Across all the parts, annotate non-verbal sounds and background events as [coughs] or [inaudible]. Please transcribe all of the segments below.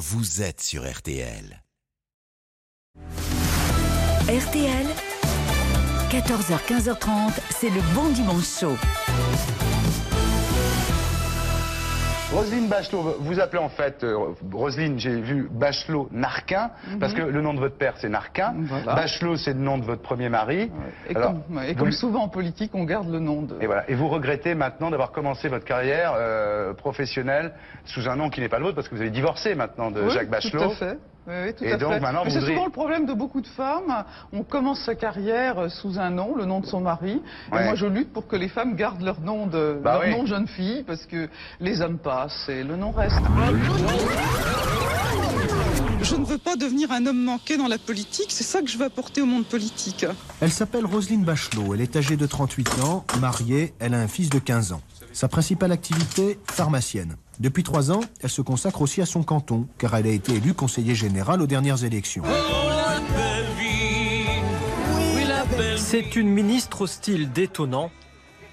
vous êtes sur RTL. RTL, 14h-15h30, c'est le bon dimanche chaud. Roselyne Bachelot, vous appelez en fait, euh, Roselyne, j'ai vu Bachelot Narquin, parce que le nom de votre père c'est Narquin. Voilà. Bachelot c'est le nom de votre premier mari. Et, Alors, comme, et vous comme souvent en politique, on garde le nom de. Et voilà. Et vous regrettez maintenant d'avoir commencé votre carrière euh, professionnelle sous un nom qui n'est pas le vôtre, parce que vous avez divorcé maintenant de Oui, Jacques Bachelot. Tout à fait. Oui, oui, tout Et à donc, fait. maintenant, Mais vous c'est voudriez- souvent le problème de beaucoup de femmes. On commence sa carrière sous un nom, le nom de son mari. Ouais. Et moi, je lutte pour que les femmes gardent leur nom de, Bah leur oui. nom de jeune fille, parce que les hommes passent et le nom reste. Je ne veux pas devenir un homme manqué dans la politique, c'est ça que je veux apporter au monde politique. Elle s'appelle Roselyne Bachelot, elle est âgée de 38 ans, mariée, elle a un fils de 15 ans. Sa principale activité, pharmacienne. Depuis trois ans, elle se consacre aussi à son canton, car elle a été élue conseiller générale aux dernières élections. C'est une ministre au style détonnant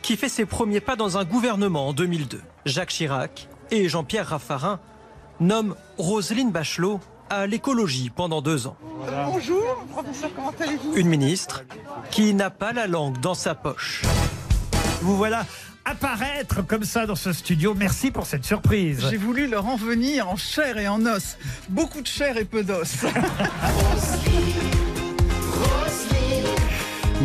qui fait ses premiers pas dans un gouvernement en 2002. Jacques Chirac et Jean-Pierre Raffarin nomment Roselyne Bachelot à l'écologie pendant deux ans. Bonjour, professeur, comment allez-vous? Une ministre qui n'a pas la langue dans sa poche. Vous voilà apparaître comme ça dans ce studio. Merci pour cette surprise. J'ai voulu leur en venir en chair et en os. Beaucoup de chair et peu d'os. [laughs]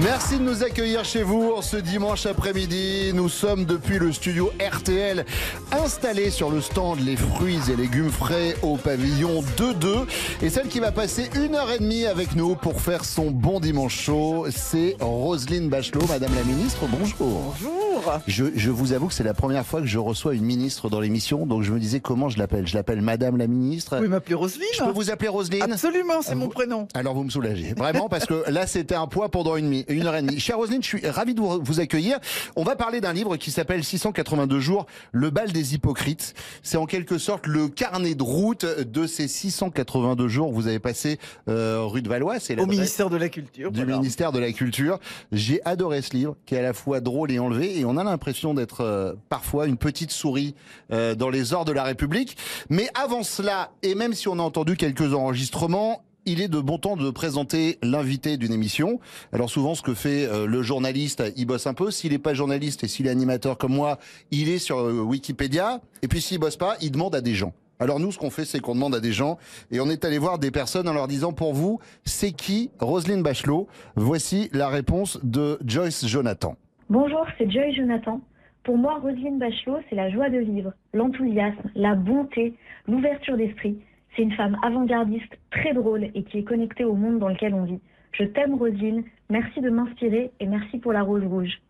Merci de nous accueillir chez vous en ce dimanche après-midi. Nous sommes depuis le studio RTL installé sur le stand Les fruits et légumes frais au pavillon 2-2. Et celle qui va passer une heure et demie avec nous pour faire son bon dimanche chaud, c'est Roselyne Bachelot. Madame la ministre, bonjour. Bonjour. Je, je vous avoue que c'est la première fois que je reçois une ministre dans l'émission, donc je me disais comment je l'appelle. Je l'appelle Madame la ministre. Vous pouvez m'appeler Roselyne Je peux vous appeler Roselyne Absolument, c'est mon prénom. alors vous me soulagez, vraiment, parce que là c'était un poids pendant une, une heure et demie. Chère Roselyne, je suis ravi de vous, vous accueillir. On va parler d'un livre qui s'appelle 682 jours, le bal des hypocrites. C'est en quelque sorte le carnet de route de ces 682 jours que vous avez passé euh, rue de Valois. C'est Au ministère de la Culture. du voilà. ministère de la Culture. J'ai adoré ce livre, qui est à la fois drôle et enlevé, et on a l'impression d'être euh, parfois une petite souris euh, dans les ors de la République. Mais avant cela, et même si on a entendu quelques enregistrements, il est de bon temps de présenter l'invité d'une émission. Alors souvent, ce que fait euh, le journaliste, il bosse un peu. S'il n'est pas journaliste et s'il est animateur comme moi, il est sur Wikipédia. Et puis s'il bosse pas, il demande à des gens. Alors nous, ce qu'on fait, c'est qu'on demande à des gens et on est allé voir des personnes en leur disant pour vous, c'est qui Roselyne Bachelot? Voici la réponse de Joyce Jonathan. Bonjour, c'est Joy Jonathan. Pour moi, Roselyne Bachelot, c'est la joie de vivre, l'enthousiasme, la bonté, l'ouverture d'esprit. C'est une femme avant-gardiste, très drôle et qui est connectée au monde dans lequel on vit. Je t'aime, Roselyne. Merci de m'inspirer et merci pour la rose rouge.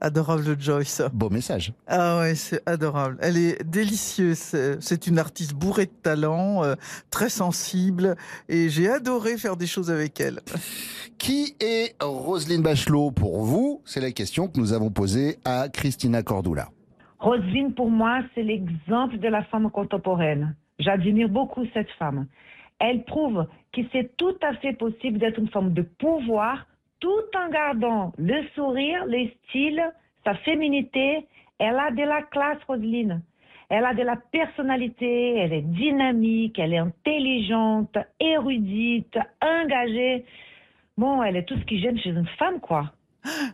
Adorable Joyce. Beau message. Ah ouais, c'est adorable. Elle est délicieuse. C'est une artiste bourrée de talent, euh, très sensible, et j'ai adoré faire des choses avec elle. [laughs] Qui est Roselyne Bachelot pour vous? C'est la question que nous avons posée à Christina Cordula. Roselyne, pour moi, c'est l'exemple de la femme contemporaine. J'admire beaucoup cette femme. Elle prouve que c'est tout à fait possible d'être une femme de pouvoir tout en gardant le sourire, le style, sa féminité. Elle a de la classe, Roselyne. Elle a de la personnalité, elle est dynamique, elle est intelligente, érudite, engagée. Bon, elle est tout ce qui gêne chez une femme, quoi.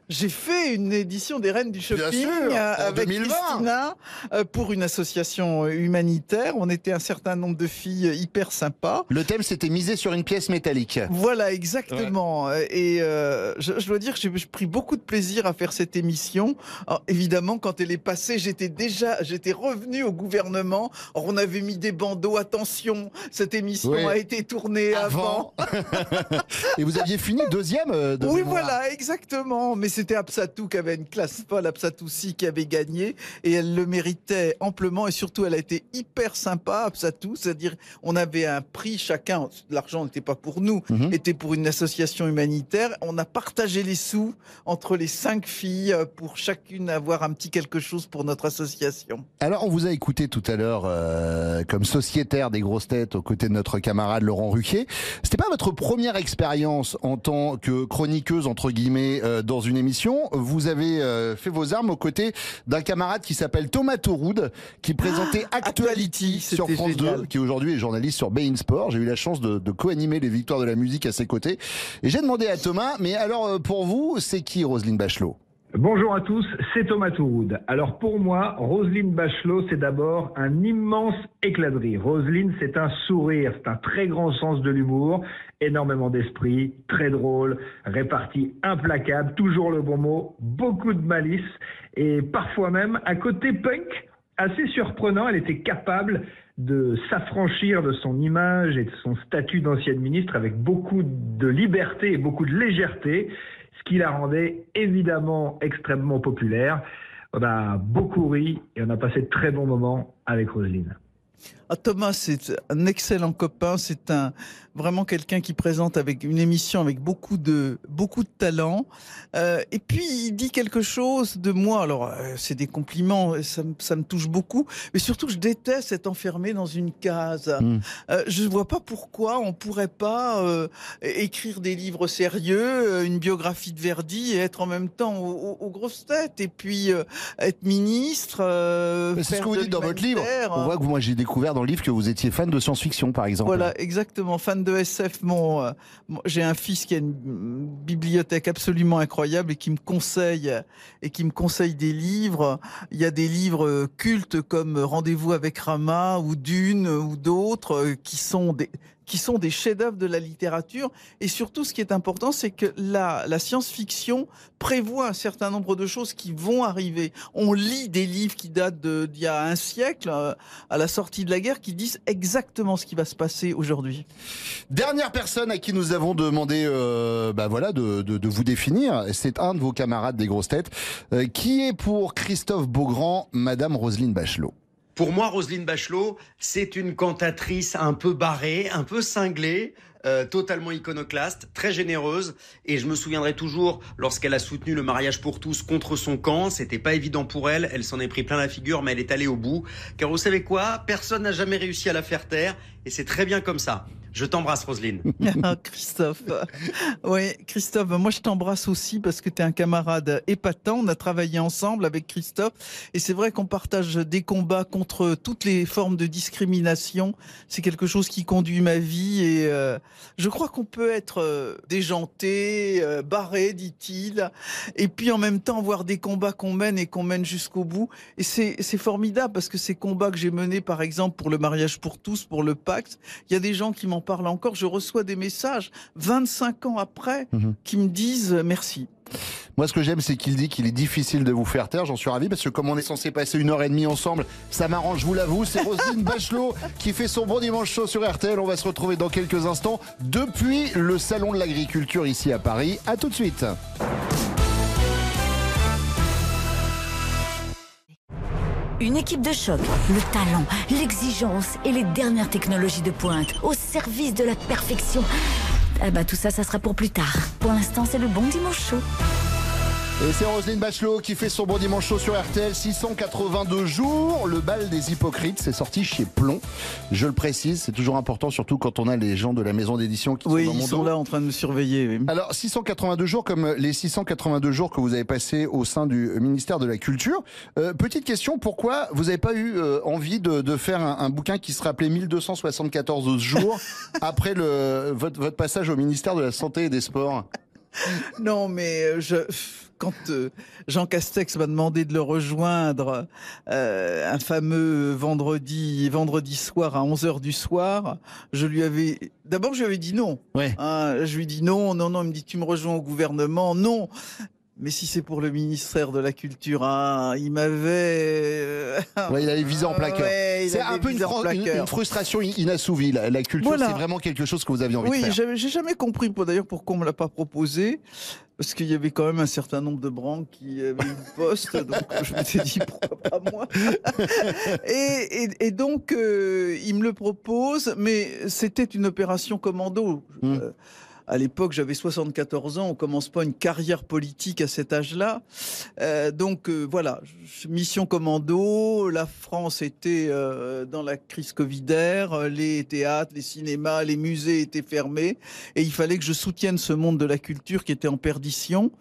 J'ai fait une édition des Reines du Shopping sûr, euh, avec 2020. Christina euh, pour une association humanitaire. On était un certain nombre de filles hyper sympas. Le thème, c'était miser sur une pièce métallique. Voilà, exactement. Et euh, je, je dois dire que j'ai pris beaucoup de plaisir à faire cette émission. Alors, évidemment, quand elle est passée, j'étais déjà, j'étais revenu au gouvernement. Alors, on avait mis des bandeaux. Attention, cette émission Oui. a été tournée avant. [laughs] Et vous aviez fini deuxième euh, de Oui, mémoire. voilà, exactement. Mais c'était Absatou qui avait une classe folle, Absatoussi qui avait gagné et elle le méritait amplement et surtout elle a été hyper sympa, Absatou, c'est-à-dire on avait un prix chacun, l'argent n'était pas pour nous, Mhm. était pour une association humanitaire. On a partagé les sous entre les cinq filles euh, pour chacune avoir un petit quelque chose pour notre association. Alors, on vous a écouté tout à l'heure euh, comme sociétaire des grosses têtes aux côtés de notre camarade Laurent Ruquier. C'était pas votre première expérience en tant que chroniqueuse entre guillemets euh, dans une émission, vous avez euh, fait vos armes aux côtés d'un camarade qui s'appelle Thomas Touroud, qui présentait Actuality sur France 2, génial. qui aujourd'hui est journaliste sur Bein Sport. J'ai eu la chance de, de co-animer les victoires de la musique à ses côtés. Et j'ai demandé à Thomas, mais alors euh, pour vous, c'est qui Roselyne Bachelot? Bonjour à tous, c'est Thomas Touroud. Alors pour moi, Roselyne Bachelot, c'est d'abord un immense éclat de rire. Roselyne, c'est un sourire, c'est un très grand sens de l'humour, énormément d'esprit, très drôle, répartie implacable, toujours le bon mot, beaucoup de malice et parfois même un côté punk assez surprenant. Elle était capable de s'affranchir de son image et de son statut d'ancienne ministre avec beaucoup de liberté et beaucoup de légèreté, ce qui la rendait évidemment extrêmement populaire. On a beaucoup ri et on a passé de très bons moments avec Roselyne. Ah, Thomas, c'est un excellent copain. C'est un vraiment quelqu'un qui présente avec une émission avec beaucoup de beaucoup de talent. Euh, et puis il dit quelque chose de moi. Alors euh, c'est des compliments, et ça, me- ça me touche beaucoup. Mais surtout, je déteste être enfermé dans une case. Hmm. Euh, je ne vois pas pourquoi on pourrait pas euh, écrire des livres sérieux, euh, une biographie de Verdi et être en même temps aux, aux- grosses têtes. Et puis euh, être ministre. euh, C'est ce que vous dites dans votre livre. On voit que moi j'ai découvert dans le livre que vous étiez fan de science-fiction, par exemple. Voilà, exactement. Fan de SF, mon, euh, mon- j'ai un fils qui a une bibliothèque absolument incroyable et qui me conseille et qui me conseille des livres. Il y a des livres euh, cultes comme Rendez-vous avec Rama ou Dune ou d'autres euh, qui sont des qui sont des chefs-d'œuvre de la littérature. Et surtout, ce qui est important, c'est que la, science-fiction prévoit un certain nombre de choses qui vont arriver. On lit des livres qui datent d'il y a un siècle, euh, à la sortie de la guerre, qui disent exactement ce qui va se passer aujourd'hui. Dernière personne à qui nous avons demandé euh, bah voilà, de vous définir, c'est un de vos camarades des grosses têtes, euh, qui est pour Christophe Beaugrand, Madame Roselyne Bachelot. Pour moi, Roselyne Bachelot, c'est une cantatrice un peu barrée, un peu cinglée, euh, totalement iconoclaste, très généreuse. Et je me souviendrai toujours lorsqu'elle a soutenu le mariage pour tous contre son camp. C'était pas évident pour elle. Elle s'en est pris plein la figure, mais elle est allée au bout. Car vous savez quoi? Personne n'a jamais réussi à la faire taire. Et c'est très bien comme ça. Je t'embrasse, Roselyne. [laughs] Ah, Christophe. Oui, Christophe, moi je t'embrasse aussi parce que tu es un camarade épatant. On a travaillé ensemble avec Christophe et c'est vrai qu'on partage des combats contre toutes les formes de discrimination. C'est quelque chose qui conduit ma vie et euh, je crois qu'on peut être euh, déjanté, euh, barré, dit-il, et puis en même temps avoir des combats qu'on mène et qu'on mène jusqu'au bout. Et c'est formidable parce que ces combats que j'ai menés, par exemple, pour le mariage pour tous, pour le il y a des gens qui m'en parlent encore. Je reçois des messages 25 ans après qui me disent merci. Moi, ce que j'aime, c'est qu'il dit qu'il est difficile de vous faire taire. J'en suis ravi parce que comme on est censé passer une heure et demie ensemble, ça m'arrange, je vous l'avoue. C'est Roselyne [laughs] Bachelot qui fait son bon dimanche chaud sur RTL. On va se retrouver dans quelques instants depuis le Salon de l'Agriculture ici à Paris. À tout de suite. Une équipe de choc, le talent, l'exigence et les dernières technologies de pointe au service de la perfection. Ah bah tout ça, ça sera pour plus tard. Pour l'instant, c'est le bon dimanche chaud. Et c'est Roselyne Bachelot qui fait son bon dimanche chaud sur RTL. 682 jours. Le bal des hypocrites, c'est sorti chez Plomb. Je le précise, c'est toujours important, surtout quand on a les gens de la maison d'édition qui Oui, sont dans mon ils sont dos. là en train de me surveiller. oui. Alors, 682 jours comme les 682 jours que vous avez passés au sein du ministère de la Culture. Euh, petite question, pourquoi vous n'avez pas eu euh, envie de, de faire un, un bouquin qui se rappelait 1274 jours [laughs] après le, votre, votre passage au ministère de la Santé et des Sports? Non, mais euh, je, quand euh, Jean Castex m'a demandé de le rejoindre euh, un fameux vendredi, vendredi soir à 11h du soir, je lui avais... D'abord, je lui avais dit non. Hein, je lui ai dit non, non, non. Il me dit, tu me rejoins au gouvernement Non. Mais si c'est pour le ministère de la Culture, hein, il m'avait... Ouais, il avait visé en plaqueur. Ouais, c'est un peu une, une- une frustration in- inassouvie. La, la culture, Voilà. c'est vraiment quelque chose que vous aviez envie Oui, de faire. j'avais- j'ai jamais compris d'ailleurs pourquoi on me l'a pas proposé. Parce qu'il y avait quand même un certain nombre de branques qui avaient eu le poste, [laughs] donc je m'étais dit pourquoi pas moi. [laughs] et, et- et donc euh, il me le propose, mais c'était une opération commando. Euh, à l'époque, j'avais 74 ans. On commence pas une carrière politique à cet âge-là. Euh, donc euh, voilà, mission commando. La France était euh, dans la crise covidaire. Les théâtres, les cinémas, les musées étaient fermés, et il fallait que je soutienne ce monde de la culture qui était en perdition.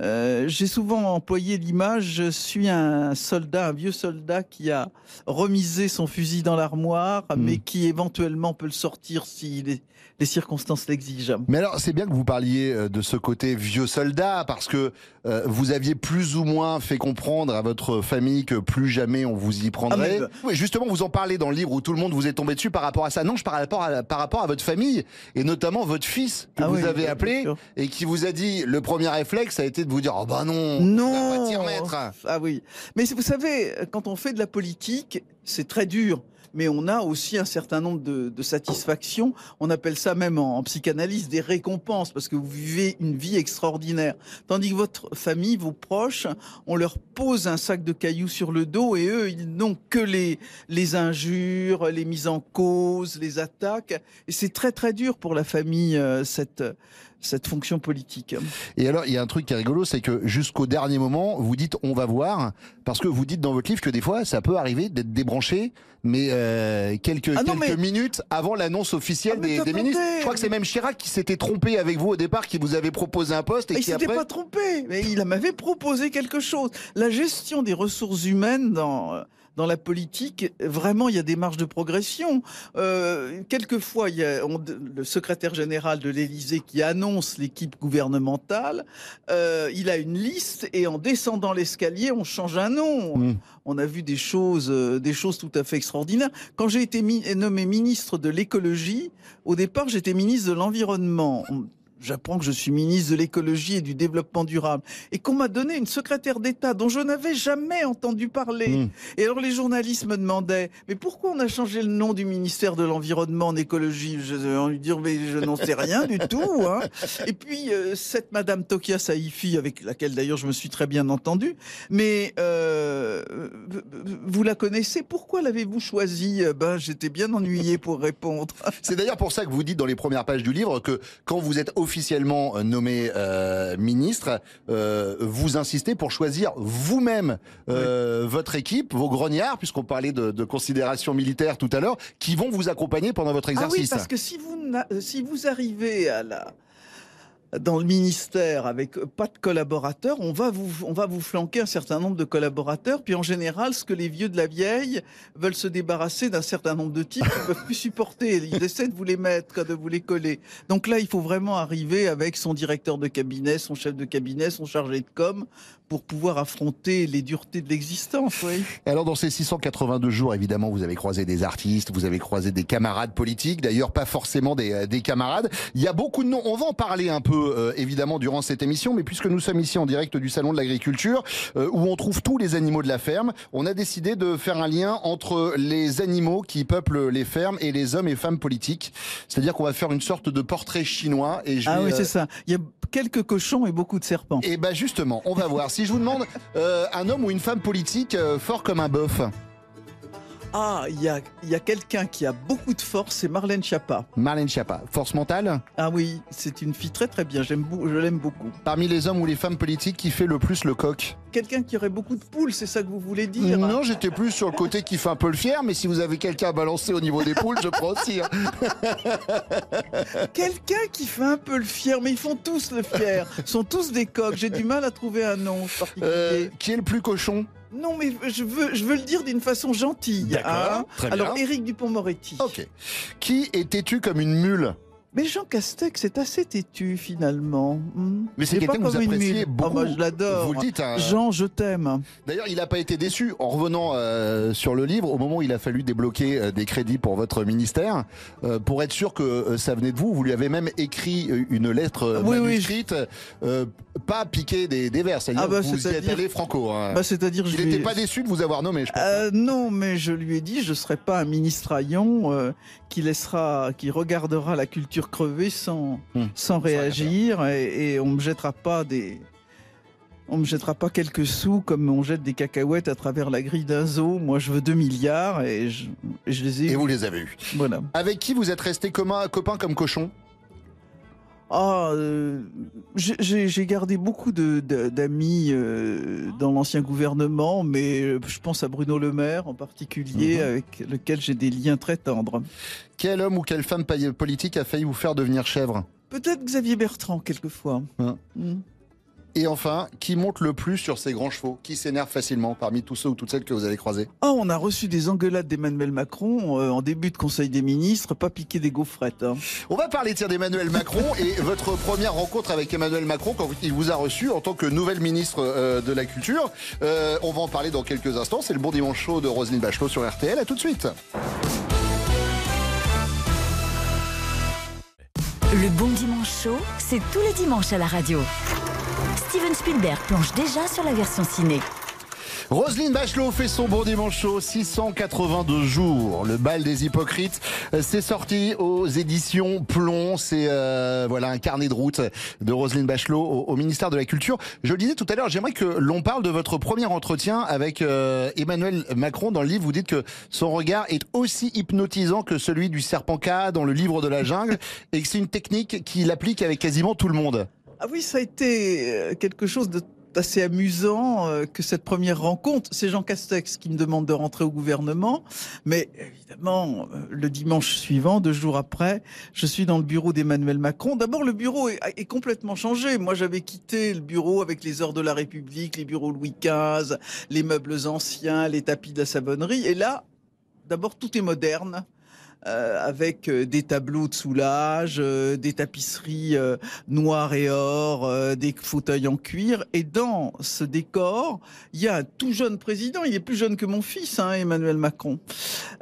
Euh, J'ai souvent employé l'image, je suis un soldat, un vieux soldat qui a remisé son fusil dans l'armoire, mais qui éventuellement peut le sortir si les, les circonstances l'exigent. Mais alors, c'est bien que vous parliez euh, de ce côté vieux soldat, parce que euh, vous aviez plus ou moins fait comprendre à votre famille que plus jamais on vous y prendrait. Ah, mais- justement, vous en parlez dans le livre où tout le monde vous est tombé dessus par rapport à ça. Non, je par rapport à, par rapport à votre famille, et notamment votre fils que Ah vous oui, avez appelé, et qui vous a dit, le premier réflexe a été de vous dire, oh bah non, Non on va t'y remettre. Ah oui. Mais vous savez, quand on fait de la politique, c'est très dur. Mais on a aussi un certain nombre de, de satisfactions. On appelle ça même en, en psychanalyse des récompenses, parce que vous vivez une vie extraordinaire. Tandis que votre famille, vos proches, on leur pose un sac de cailloux sur le dos et eux, ils n'ont que les, les injures, les mises en cause, les attaques. Et c'est très très dur pour la famille, euh, cette, cette fonction politique. Et alors, il y a un truc qui est rigolo, c'est que jusqu'au dernier moment, vous dites on va voir, parce que vous dites dans votre livre que des fois, ça peut arriver d'être débranché, mais euh, quelques, Ah non, quelques mais- minutes avant l'annonce officielle Ah, des, ministres. Je crois que c'est même Chirac qui s'était trompé avec vous au départ, qui vous avait proposé un poste et il qui s'était après. pas trompé, mais il m'avait proposé quelque chose. La gestion des ressources humaines dans euh, dans la politique, vraiment, il y a des marges de progression. Euh, quelquefois, il y a on- le secrétaire général de l'Élysée qui annonce l'équipe gouvernementale. Euh, il a une liste et en descendant l'escalier, on change un nom. Mmh. On a vu des choses, euh, des choses tout à fait extraordinaires. Quand j'ai été mi- nommé ministre de l'écologie, au départ, j'étais ministre de l'environnement. J'apprends que je suis ministre de l'écologie et du développement durable et qu'on m'a donné une secrétaire d'État dont je n'avais jamais entendu parler. Mmh. Et alors les journalistes me demandaient mais pourquoi on a changé le nom du ministère de l'environnement en écologie? Je vais lui dire mais je n'en sais rien du [laughs] tout. hein. Et puis euh, cette Madame Tokia Saifi avec laquelle d'ailleurs je me suis très bien entendu, mais euh, vous la connaissez? Pourquoi l'avez-vous choisie? Ben j'étais bien ennuyé pour répondre. C'est d'ailleurs pour ça que vous dites dans les premières pages du livre que quand vous êtes officiellement euh, nommé euh, ministre, euh, vous insistez pour choisir vous-même euh, votre équipe, vos grognards, puisqu'on parlait de, de considérations militaires tout à l'heure, qui vont vous accompagner pendant votre Ah oui, exercice. parce que si vous, si vous arrivez à la, dans le ministère avec pas de collaborateurs, on va vous, on va vous flanquer un certain nombre de collaborateurs. Puis en général, ce que les vieux de la vieille veulent se débarrasser d'un certain nombre de types qu'ils peuvent plus supporter. Ils [laughs] essaient de vous les mettre, de vous les coller. Donc là, il faut vraiment arriver avec son directeur de cabinet, son chef de cabinet, son chargé de com, pour pouvoir affronter les duretés de l'existence. Oui. Alors dans ces 682 jours, évidemment, vous avez croisé des artistes, vous avez croisé des camarades politiques, d'ailleurs pas forcément des, euh, des camarades. Il y a beaucoup de noms, on va en parler un peu euh, évidemment durant cette émission, mais puisque nous sommes ici en direct du Salon de l'Agriculture, euh, où on trouve tous les animaux de la ferme, on a décidé de faire un lien entre les animaux qui peuplent les fermes et les hommes et femmes politiques. C'est-à-dire qu'on va faire une sorte de portrait chinois. Et je Ah vais, oui, euh, c'est ça. Il y a quelques cochons et beaucoup de serpents. et ben justement, on va voir. Si je vous demande euh, un homme ou une femme politique euh, fort comme un bœuf. Ah, il y a, y a quelqu'un qui a beaucoup de force, c'est Marlène Schiappa. Marlène Schiappa, force mentale? Ah oui, c'est une fille très très bien, j'aime, je l'aime beaucoup. Parmi les hommes ou les femmes politiques, qui fait le plus le coq? Quelqu'un qui aurait beaucoup de poules, c'est ça que vous voulez dire? Non, j'étais plus sur le côté qui fait un peu le fier, mais si vous avez quelqu'un à balancer au niveau des poules, je prends aussi. hein. [laughs] Quelqu'un qui fait un peu le fier, mais ils font tous le fier. Sont tous des coqs, j'ai du mal à trouver un nom particulier. Euh, qui est le plus cochon? Non, mais je veux, je veux le dire d'une façon gentille. D'accord, hein. très bien. Alors, Éric Dupont-Moretti. Ok. Qui est têtu comme une mule? Mais Jean Castex est assez têtu finalement. Hmm. Mais c'est quelqu'un que vous appréciez mule. beaucoup. Ah bah, je l'adore. Vous le dites, hein. Jean, je t'aime. D'ailleurs, il n'a pas été déçu en revenant euh, sur le livre au moment où il a fallu débloquer euh, des crédits pour votre ministère. Euh, pour être sûr que ça venait de vous, vous lui avez même écrit une lettre oui. manuscrite, pas piqué des, des vers. C'est-à-dire Ah bah, vous y êtes c'est-à-dire- allé franco. hein. Bah, c'est-à-dire, il lui n'était pas déçu de vous avoir nommé, je pense. Non, mais je lui ai dit, je serai pas un ministre haillon euh, qui laissera, qui regardera la culture crever sans, Hum, sans réagir et, et on me jettera pas des, on me jettera pas quelques sous comme on jette des cacahuètes à travers la grille d'un zoo. Moi, je veux 2 milliards et je, les ai. Et vous les avez eus. Voilà. Avec qui vous êtes resté commun, copain comme cochon Ah, euh, j'ai- gardé beaucoup d'amis euh, dans l'ancien gouvernement, mais euh, je pense à Bruno Le Maire en particulier, Mhm. avec lequel j'ai des liens très tendres. Quel homme ou quelle femme politique a failli vous faire devenir chèvre? Peut-être Xavier Bertrand, quelquefois. Hein. Mm. Et enfin, qui monte le plus sur ses grands chevaux Qui s'énerve facilement parmi tous ceux ou toutes celles que vous avez croisés? Ah, on a reçu des engueulades d'Emmanuel Macron euh, en début de Conseil des ministres, pas piquer des gaufrettes. hein. On va parler tiens, d'Emmanuel Macron et votre première rencontre avec Emmanuel Macron quand il vous a reçu en tant que nouvelle ministre euh, de la Culture. Euh, on va en parler dans quelques instants. C'est le bon dimanche chaud de Roselyne Bachelot sur RTL. À tout de suite. Le bon dimanche chaud, c'est tous les dimanches à la radio. Steven Spielberg plonge déjà sur la version ciné. Roselyne Bachelot fait son bon dimanche chaud, 682 jours. Le bal des hypocrites, euh, c'est sorti aux éditions Plomb. C'est euh, voilà un carnet de route de Roselyne Bachelot au, au ministère de la Culture. Je le disais tout à l'heure, j'aimerais que l'on parle de votre premier entretien avec euh, Emmanuel Macron. Dans le livre, vous dites que son regard est aussi hypnotisant que celui du serpent K dans le livre de la jungle et que c'est une technique qu'il applique avec quasiment tout le monde. Ah oui, ça a été euh, quelque chose de assez amusant euh, que cette première rencontre. C'est Jean Castex qui me demande de rentrer au gouvernement, mais évidemment, euh, le dimanche suivant, deux jours après, je suis dans le bureau d'Emmanuel Macron. D'abord, le bureau est, est complètement changé. Moi, j'avais quitté le bureau avec les heures de la République, les bureaux Louis XV, les meubles anciens, les tapis de la savonnerie. Et là, d'abord, tout est moderne euh, avec euh, des tableaux de soulage, euh, des tapisseries euh, noires et or, des fauteuils en cuir. Et dans ce décor, il y a un tout jeune président. Il est plus jeune que mon fils, hein, Emmanuel Macron.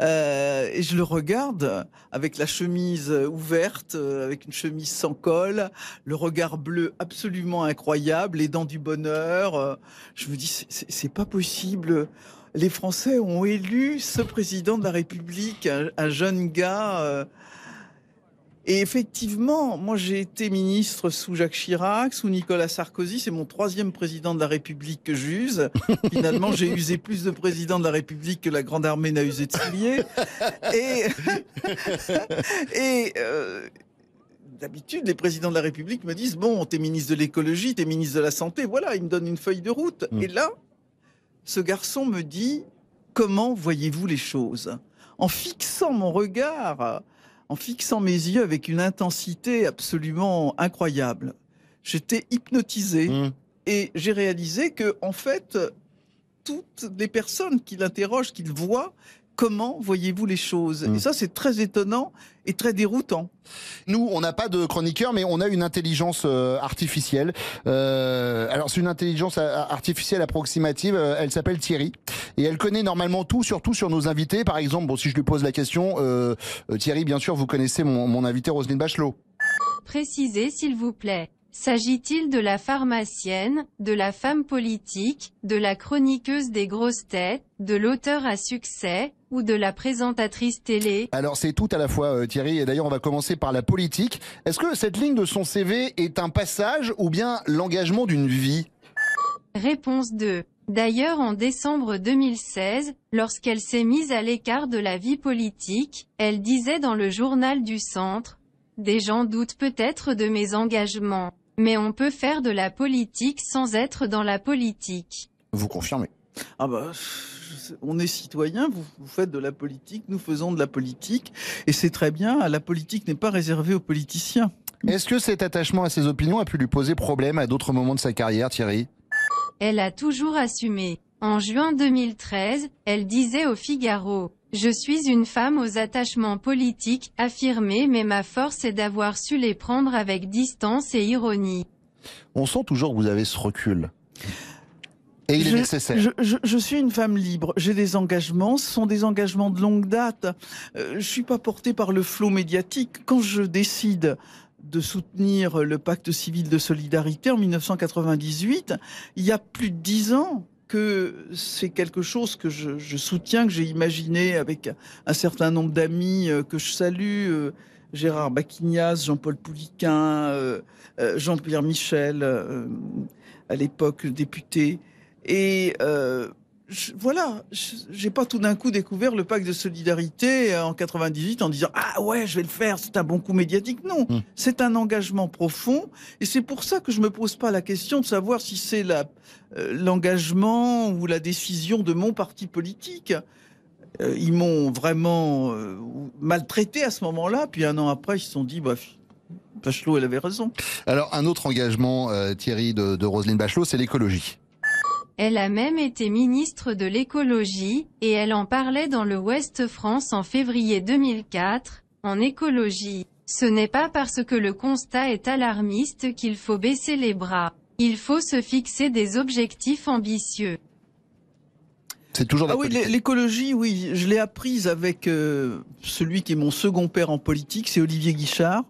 Et je le regarde avec la chemise ouverte, avec une chemise sans col, le regard bleu absolument incroyable, les dents du bonheur. Je me dis, c'est pas possible les Français ont élu ce président de la République, un, un jeune gars. euh, et effectivement, moi j'ai été ministre sous Jacques Chirac, sous Nicolas Sarkozy, c'est mon troisième président de la République que j'use. [laughs] Finalement, j'ai usé plus de présidents de la République que la Grande Armée n'a usé de souliers. [laughs] Et, [laughs] et euh, d'habitude, les présidents de la République me disent bon, t'es ministre de l'écologie, t'es ministre de la santé, voilà, ils me donnent une feuille de route. Et là, ce garçon me dit Comment voyez-vous les choses? En fixant mon regard, en fixant mes yeux avec une intensité absolument incroyable, j'étais hypnotisé et j'ai réalisé que, en fait, toutes les personnes qui l'interrogent, qui le voient, comment voyez-vous les choses? Et ça, c'est très étonnant et très déroutant. Nous, on n'a pas de chroniqueur, mais on a une intelligence euh, artificielle. Euh, alors, c'est une intelligence a- artificielle approximative. euh, elle s'appelle Thierry et elle connaît normalement tout, surtout sur nos invités. Par exemple, bon, si je lui pose la question, euh, euh, Thierry, bien sûr, vous connaissez mon, mon invité Roselyne Bachelot. Précisez s'il vous plaît. S'agit-il de la pharmacienne, de la femme politique, de la chroniqueuse des grosses têtes, de l'auteur à succès, ou de la présentatrice télé Alors, c'est tout à la fois, euh, Thierry. Et d'ailleurs, on va commencer par la politique. Est-ce que cette ligne de son CV est un passage ou bien l'engagement d'une vie? Réponse 2. D'ailleurs en décembre 2016, lorsqu'elle s'est mise à l'écart de la vie politique, elle disait dans le journal du centre, Des gens doutent peut-être de mes engagements. Mais on peut faire de la politique sans être dans la politique. Vous confirmez? Ah bah, on est citoyen, vous, vous faites de la politique, nous faisons de la politique, et c'est très bien, la politique n'est pas réservée aux politiciens. Est-ce que cet attachement à ses opinions a pu lui poser problème à d'autres moments de sa carrière, Thierry? Elle a toujours assumé. En juin 2013, elle disait au Figaro, Je suis une femme aux attachements politiques, affirmés mais ma force est d'avoir su les prendre avec distance et ironie. On sent toujours que vous avez ce recul. Et il est Je- nécessaire. Je, je- je suis une femme libre. J'ai des engagements. Ce sont des engagements de longue date. Euh, je suis pas portée par le flot médiatique. Quand je décide de soutenir le pacte civil de solidarité en 1998, il y a plus de dix ans que c'est quelque chose que je, je soutiens, que j'ai imaginé avec un certain nombre d'amis euh, que je salue. euh, Gérard Baquignas, Jean-Paul Pouliquin, euh, Jean-Pierre Michel, à l'époque député. Et euh, je- voilà, je- j'ai pas tout d'un coup découvert le pacte de solidarité euh, en 98 en disant ah ouais je vais le faire, c'est un bon coup médiatique. Non, c'est un engagement profond et c'est pour ça que je me pose pas la question de savoir si c'est euh, l'engagement ou la décision de mon parti politique. Euh, ils m'ont vraiment euh, maltraité à ce moment-là, puis un an après ils se sont dit bah Bachelot, elle avait raison. Alors, un autre engagement, Thierry, de, de Roselyne Bachelot, c'est l'écologie. Elle a même été ministre de l'écologie, et elle en parlait dans le Ouest France en février 2004, en écologie. Ce n'est pas parce que le constat est alarmiste qu'il faut baisser les bras. Il faut se fixer des objectifs ambitieux. C'est toujours Ah oui, l'é- l'écologie, oui, je l'ai apprise avec euh, celui qui est mon second père en politique, c'est Olivier Guichard.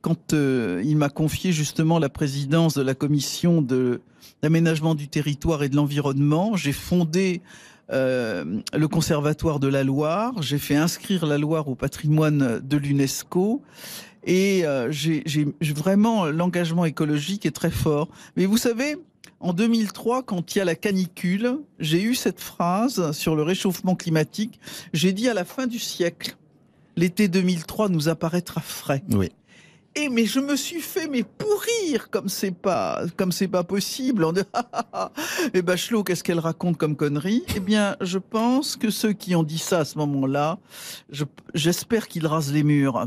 Quand euh, il m'a confié justement la présidence de la commission de l'aménagement du territoire et de l'environnement, j'ai fondé euh, le conservatoire de la Loire, j'ai fait inscrire la Loire au patrimoine de l'UNESCO et euh, j'ai vraiment l'engagement écologique est très fort. Mais vous savez, en 2003, quand il y a la canicule, j'ai eu cette phrase sur le réchauffement climatique. J'ai dit à la fin du siècle, l'été 2003 nous apparaîtra frais. Oui. Et mais je me suis fait mais pourrir comme c'est pas comme c'est pas possible. Et [laughs] Bachelot qu'est-ce qu'elle raconte comme connerie? Eh bien, je pense que ceux qui ont dit ça à ce moment-là, je- j'espère qu'ils rasent les murs.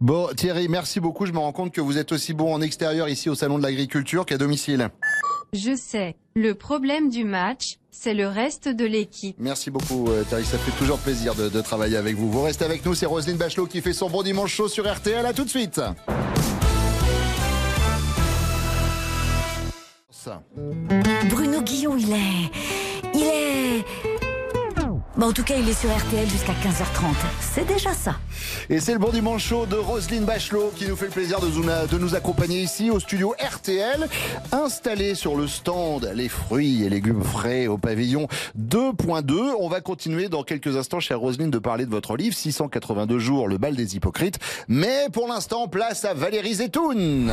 Bon, Thierry, merci beaucoup. Je me rends compte que vous êtes aussi bon en extérieur ici au Salon de l'Agriculture qu'à domicile. Je sais. Le problème du match, c'est le reste de l'équipe. Merci beaucoup, euh, Thierry. Ça fait toujours plaisir de, de travailler avec vous. Vous restez avec nous. C'est Roselyne Bachelot qui fait son bon dimanche chaud sur RTL. À tout de suite. Bruno Guillon, il est. Il est. En tout cas, il est sur RTL jusqu'à 15h30. C'est déjà ça. Et c'est le bon dimanche chaud de Roselyne Bachelot qui nous fait le plaisir de nous accompagner ici au studio RTL, installé sur le stand les fruits et légumes frais au pavillon 2.2. On va continuer dans quelques instants, chère Roselyne, de parler de votre livre 682 jours, le bal des hypocrites. Mais pour l'instant, place à Valérie Zetoun.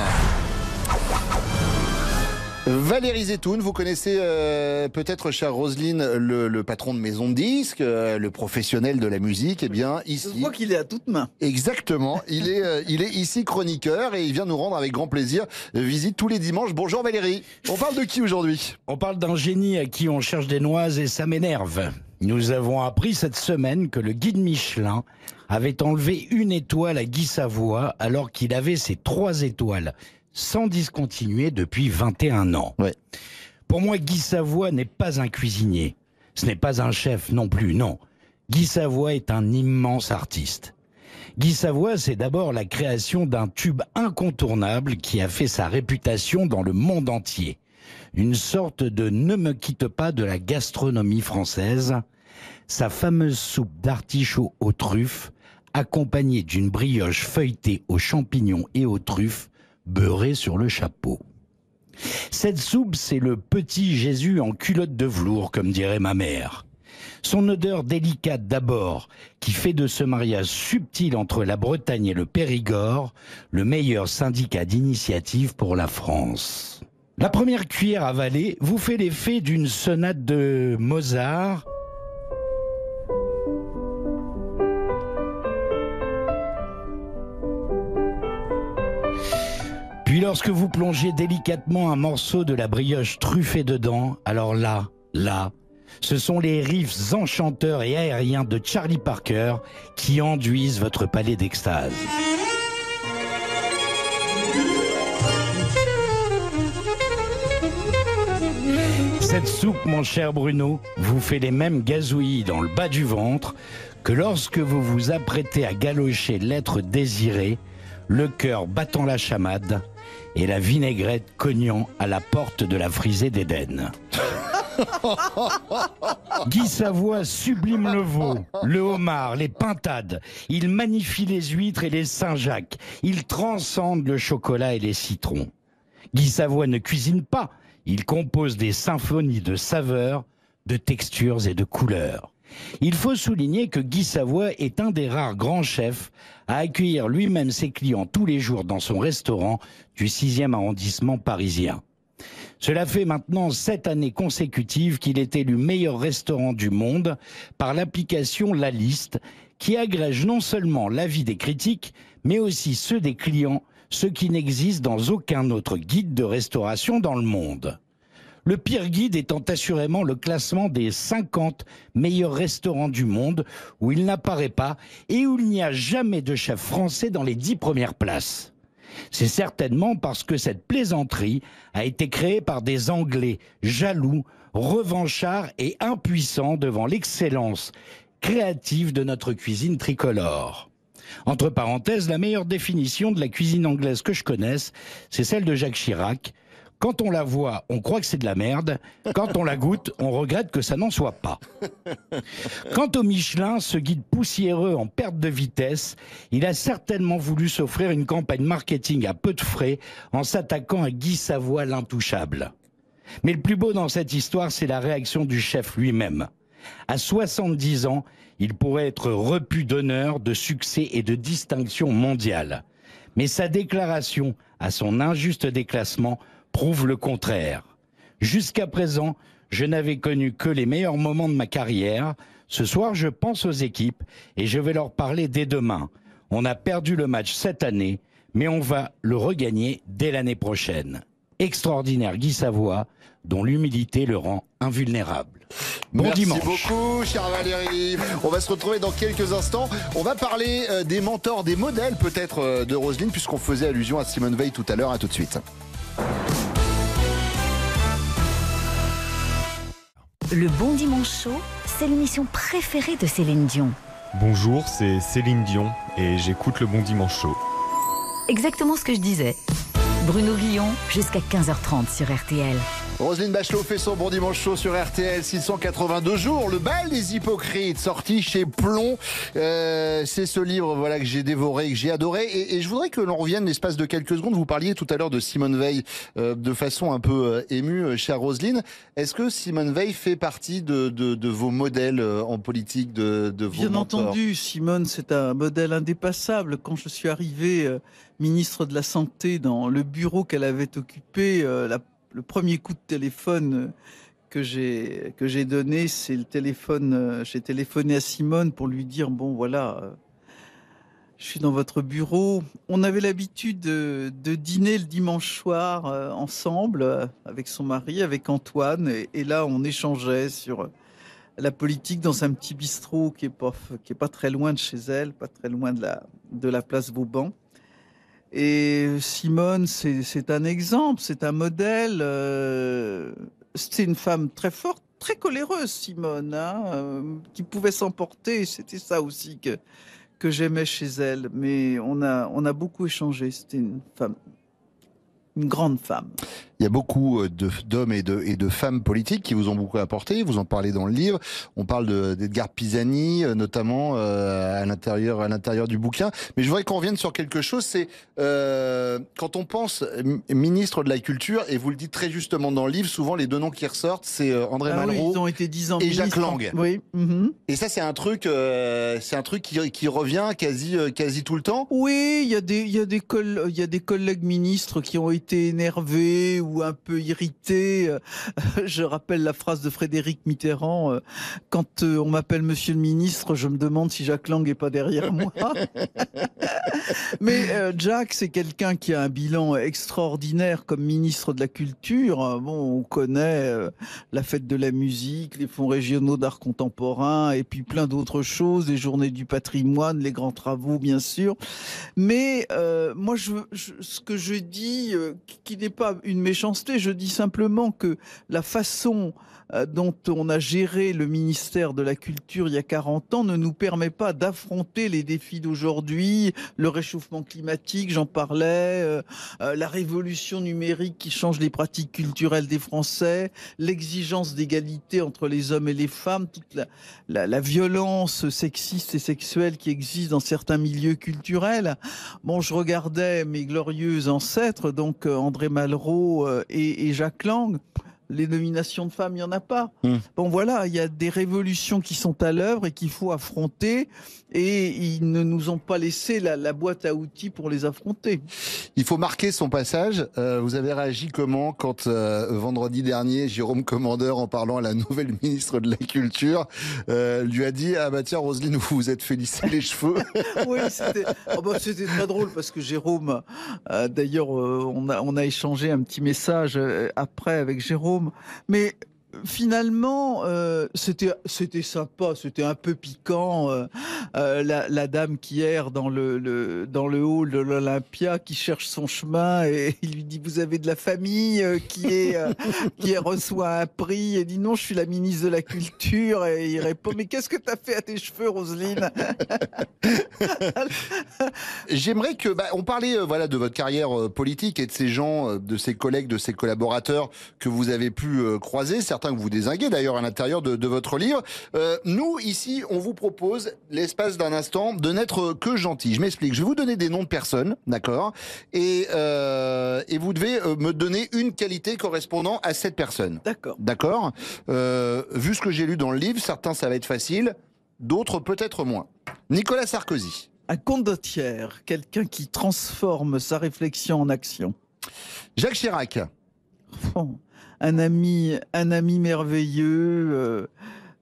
Valérie Zetoun, vous connaissez euh, peut-être, chère Roselyne, le, le patron de maison de disques, euh, le professionnel de la musique. Eh bien, ici. Je vois qu'il est à toute main. Exactement. Il est, euh, il est ici chroniqueur et il vient nous rendre avec grand plaisir visite tous les dimanches. Bonjour Valérie. On parle de qui aujourd'hui? On parle d'un génie à qui on cherche des noises et ça m'énerve. Nous avons appris cette semaine que le guide Michelin avait enlevé une étoile à Guy Savoie alors qu'il avait ses trois étoiles sans discontinuer depuis 21 ans. Pour moi, Guy Savoie n'est pas un cuisinier. Ce n'est pas un chef non plus, non. Guy Savoie est un immense artiste. Guy Savoie, c'est d'abord la création d'un tube incontournable qui a fait sa réputation dans le monde entier. Une sorte de ne me quitte pas de la gastronomie française. Sa fameuse soupe d'artichaut aux truffes, accompagnée d'une brioche feuilletée aux champignons et aux truffes, beurrée sur le chapeau. Cette soupe, c'est le petit Jésus en culotte de velours, comme dirait ma mère. Son odeur délicate d'abord, qui fait de ce mariage subtil entre la Bretagne et le Périgord le meilleur syndicat d'initiative pour la France. La première cuillère avalée vous fait l'effet d'une sonate de Mozart. Puis lorsque vous plongez délicatement un morceau de la brioche truffée dedans, alors là, là, ce sont les riffs enchanteurs et aériens de Charlie Parker qui enduisent votre palais d'extase. Cette soupe, mon cher Bruno, vous fait les mêmes gazouillis dans le bas du ventre que lorsque vous vous apprêtez à galocher l'être désiré, le cœur battant la chamade et la vinaigrette cognant à la porte de la frisée d'Éden. [laughs] Guy Savoie sublime le veau, le homard, les pintades. Il magnifie les huîtres et les Saint-Jacques. Il transcende le chocolat et les citrons. Guy Savoie ne cuisine pas. Il compose des symphonies de saveurs, de textures et de couleurs. Il faut souligner que Guy Savoie est un des rares grands chefs à accueillir lui-même ses clients tous les jours dans son restaurant du 6e arrondissement parisien. Cela fait maintenant sept années consécutives qu'il est élu meilleur restaurant du monde par l'application La Liste, qui agrège non seulement l'avis des critiques, mais aussi ceux des clients, ce qui n'existe dans aucun autre guide de restauration dans le monde. Le pire guide étant assurément le classement des 50 meilleurs restaurants du monde, où il n'apparaît pas et où il n'y a jamais de chef français dans les 10 premières places. C'est certainement parce que cette plaisanterie a été créée par des Anglais jaloux, revanchards et impuissants devant l'excellence créative de notre cuisine tricolore. Entre parenthèses, la meilleure définition de la cuisine anglaise que je connaisse, c'est celle de Jacques Chirac. Quand on la voit, on croit que c'est de la merde. Quand on la goûte, on regrette que ça n'en soit pas. Quant au Michelin, ce guide poussiéreux en perte de vitesse, il a certainement voulu s'offrir une campagne marketing à peu de frais en s'attaquant à Guy Savoie l'intouchable. Mais le plus beau dans cette histoire, c'est la réaction du chef lui-même. À 70 ans, il pourrait être repu d'honneur, de succès et de distinction mondiale. Mais sa déclaration à son injuste déclassement prouve le contraire. Jusqu'à présent, je n'avais connu que les meilleurs moments de ma carrière. Ce soir, je pense aux équipes et je vais leur parler dès demain. On a perdu le match cette année, mais on va le regagner dès l'année prochaine. Extraordinaire Guy Savoie, dont l'humilité le rend invulnérable. Bon Merci dimanche. beaucoup, cher Valérie. On va se retrouver dans quelques instants. On va parler euh, des mentors, des modèles peut-être euh, de Roselyne, puisqu'on faisait allusion à Simone Veil tout à l'heure. À tout de suite. Le Bon Dimanche Show, c'est l'émission préférée de Céline Dion. Bonjour, c'est Céline Dion et j'écoute le Bon Dimanche Show. Exactement ce que je disais. Bruno Guillon, jusqu'à 15h30 sur RTL. Roselyne Bachelot fait son bon dimanche chaud sur RTL 682 jours. Le bal des hypocrites sorti chez Plomb. Euh, c'est ce livre voilà que j'ai dévoré, que j'ai adoré. Et, et je voudrais que l'on revienne l'espace de quelques secondes. Vous parliez tout à l'heure de Simone Veil euh, de façon un peu euh, émue, euh, chère Roselyne. Est-ce que Simone Veil fait partie de, de, de vos modèles euh, en politique, de, de vos Bien mentors entendu, Simone, c'est un modèle indépassable. Quand je suis arrivé ministre de la Santé dans le bureau qu'elle avait occupé, euh, la- le premier coup de téléphone euh, que j'ai donné, c'est le téléphone. euh, j'ai téléphoné à Simone pour lui dire bon voilà. euh, je suis dans votre bureau. On avait l'habitude de, dîner le dimanche soir ensemble avec son mari, avec Antoine, et, et là on échangeait sur la politique dans un petit bistrot qui est pas qui est pas très loin de chez elle, pas très loin de la de la place Vauban. Et Simone, c'est un exemple, c'est un modèle. euh, c'est une femme très forte, très coléreuse, Simone, hein, euh, qui pouvait s'emporter. C'était ça aussi que que j'aimais chez elle. Mais on a on a beaucoup échangé. C'était une femme, une grande femme. Il y a beaucoup euh, d'hommes et de, et de femmes politiques qui vous ont beaucoup apporté. Vous en parlez dans le livre. On parle de- d'Edgar Pisani, euh, notamment euh, à l'intérieur à l'intérieur du bouquin. Mais je voudrais qu'on revienne sur quelque chose. C'est euh, quand on pense ministre de la Culture, et vous le dites très justement dans le livre, souvent les deux noms qui ressortent, c'est André Ah oui, Malraux ils ont été dix ans et Jacques. Lang. Oui. mhm. Et ça, c'est un truc, euh, c'est un truc qui, qui revient quasi quasi tout le temps. Oui, il y a des, il y a des coll- il y a des collègues ministres qui ont été énervés ou un peu irrités. Euh, Je rappelle la phrase de Frédéric Mitterrand euh, quand euh, on m'appelle Monsieur le ministre, je me demande si Jacques Lang est pas derrière moi. [laughs] [laughs] Mais Jacques, c'est quelqu'un qui a un bilan extraordinaire comme ministre de la Culture. Bon, on connaît la fête de la musique, les fonds régionaux d'art contemporain, et puis plein d'autres choses, les journées du patrimoine, les grands travaux, bien sûr. Mais euh, moi, je, je- ce que je dis, euh, qui- n'est pas une méchanceté, je dis simplement que la façon dont on a géré le ministère de la Culture il y a 40 ans ne nous permet pas d'affronter les défis d'aujourd'hui, le réchauffement climatique, j'en parlais, euh, euh, la révolution numérique qui change les pratiques culturelles des Français, l'exigence d'égalité entre les hommes et les femmes, toute la, la, la violence sexiste et sexuelle qui existe dans certains milieux culturels. Bon, je regardais mes glorieux ancêtres, donc euh, André Malraux euh, et, et Jacques Lang. Les nominations de femmes, il n'y en a pas. Bon, voilà, il y a des révolutions qui sont à l'œuvre et qu'il faut affronter. Et ils ne nous ont pas laissé la, la boîte à outils pour les affronter. Il faut marquer son passage. Euh, vous avez réagi comment quand euh, vendredi dernier, Jérôme Commandeur, en parlant à la nouvelle ministre de la Culture, euh, lui a dit ah bah tiens Roselyne, vous vous êtes fait lisser les cheveux. [laughs] oui, c'était oh bah, c'était très drôle parce que Jérôme, d'ailleurs, on, a, on a échangé un petit message après avec Jérôme. Mais finalement, euh, c'était sympa, c'était un peu piquant. euh, euh, la, dame qui erre dans le, dans le hall de l'Olympia, qui cherche son chemin et [laughs] il lui dit vous avez de la famille qui est qui reçoit un prix et dit non je suis la ministre de la culture et il répond mais qu'est-ce que t'as fait à tes cheveux Roselyne [laughs] J'aimerais que, bah, on parlait voilà de votre carrière politique et de ces gens, de ces collègues, de ces collaborateurs que vous avez pu croiser, que vous désinguez d'ailleurs à l'intérieur de, de votre livre. Euh, nous ici, on vous propose l'espace d'un instant de n'être que gentil. Je m'explique. Je vais vous donner des noms de personnes, d'accord, et euh, et vous devez euh, me donner une qualité correspondant à cette personne. D'accord. D'accord? Euh, vu ce que j'ai lu dans le livre, certains ça va être facile, d'autres peut-être moins. Nicolas Sarkozy. Un condottière, quelqu'un qui transforme sa réflexion en action. Jacques Chirac. Un ami, un ami merveilleux. euh,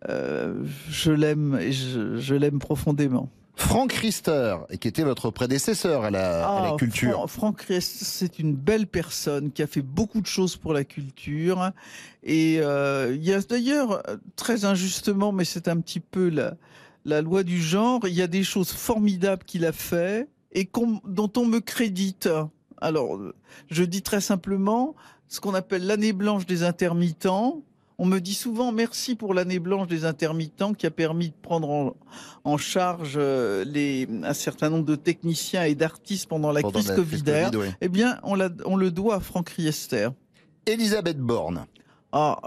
euh, je l'aime et je, je l'aime profondément. Franck Riester, et qui était votre prédécesseur à la, à la Ah, culture. Fran- Franck Riest, c'est une belle personne qui a fait beaucoup de choses pour la culture. Et euh, il y a d'ailleurs, très injustement, mais c'est un petit peu la, la loi du genre, il y a des choses formidables qu'il a fait et dont on me crédite. Alors, je dis très simplement ce qu'on appelle l'année blanche des intermittents. On me dit souvent merci pour l'année blanche des intermittents qui a permis de prendre en, en charge euh, les, un certain nombre de techniciens et d'artistes pendant la Pendant crise Covidaire. Covid, oui. Eh bien, on, l'a- on le doit à Franck Riester. Elisabeth Borne. Ah,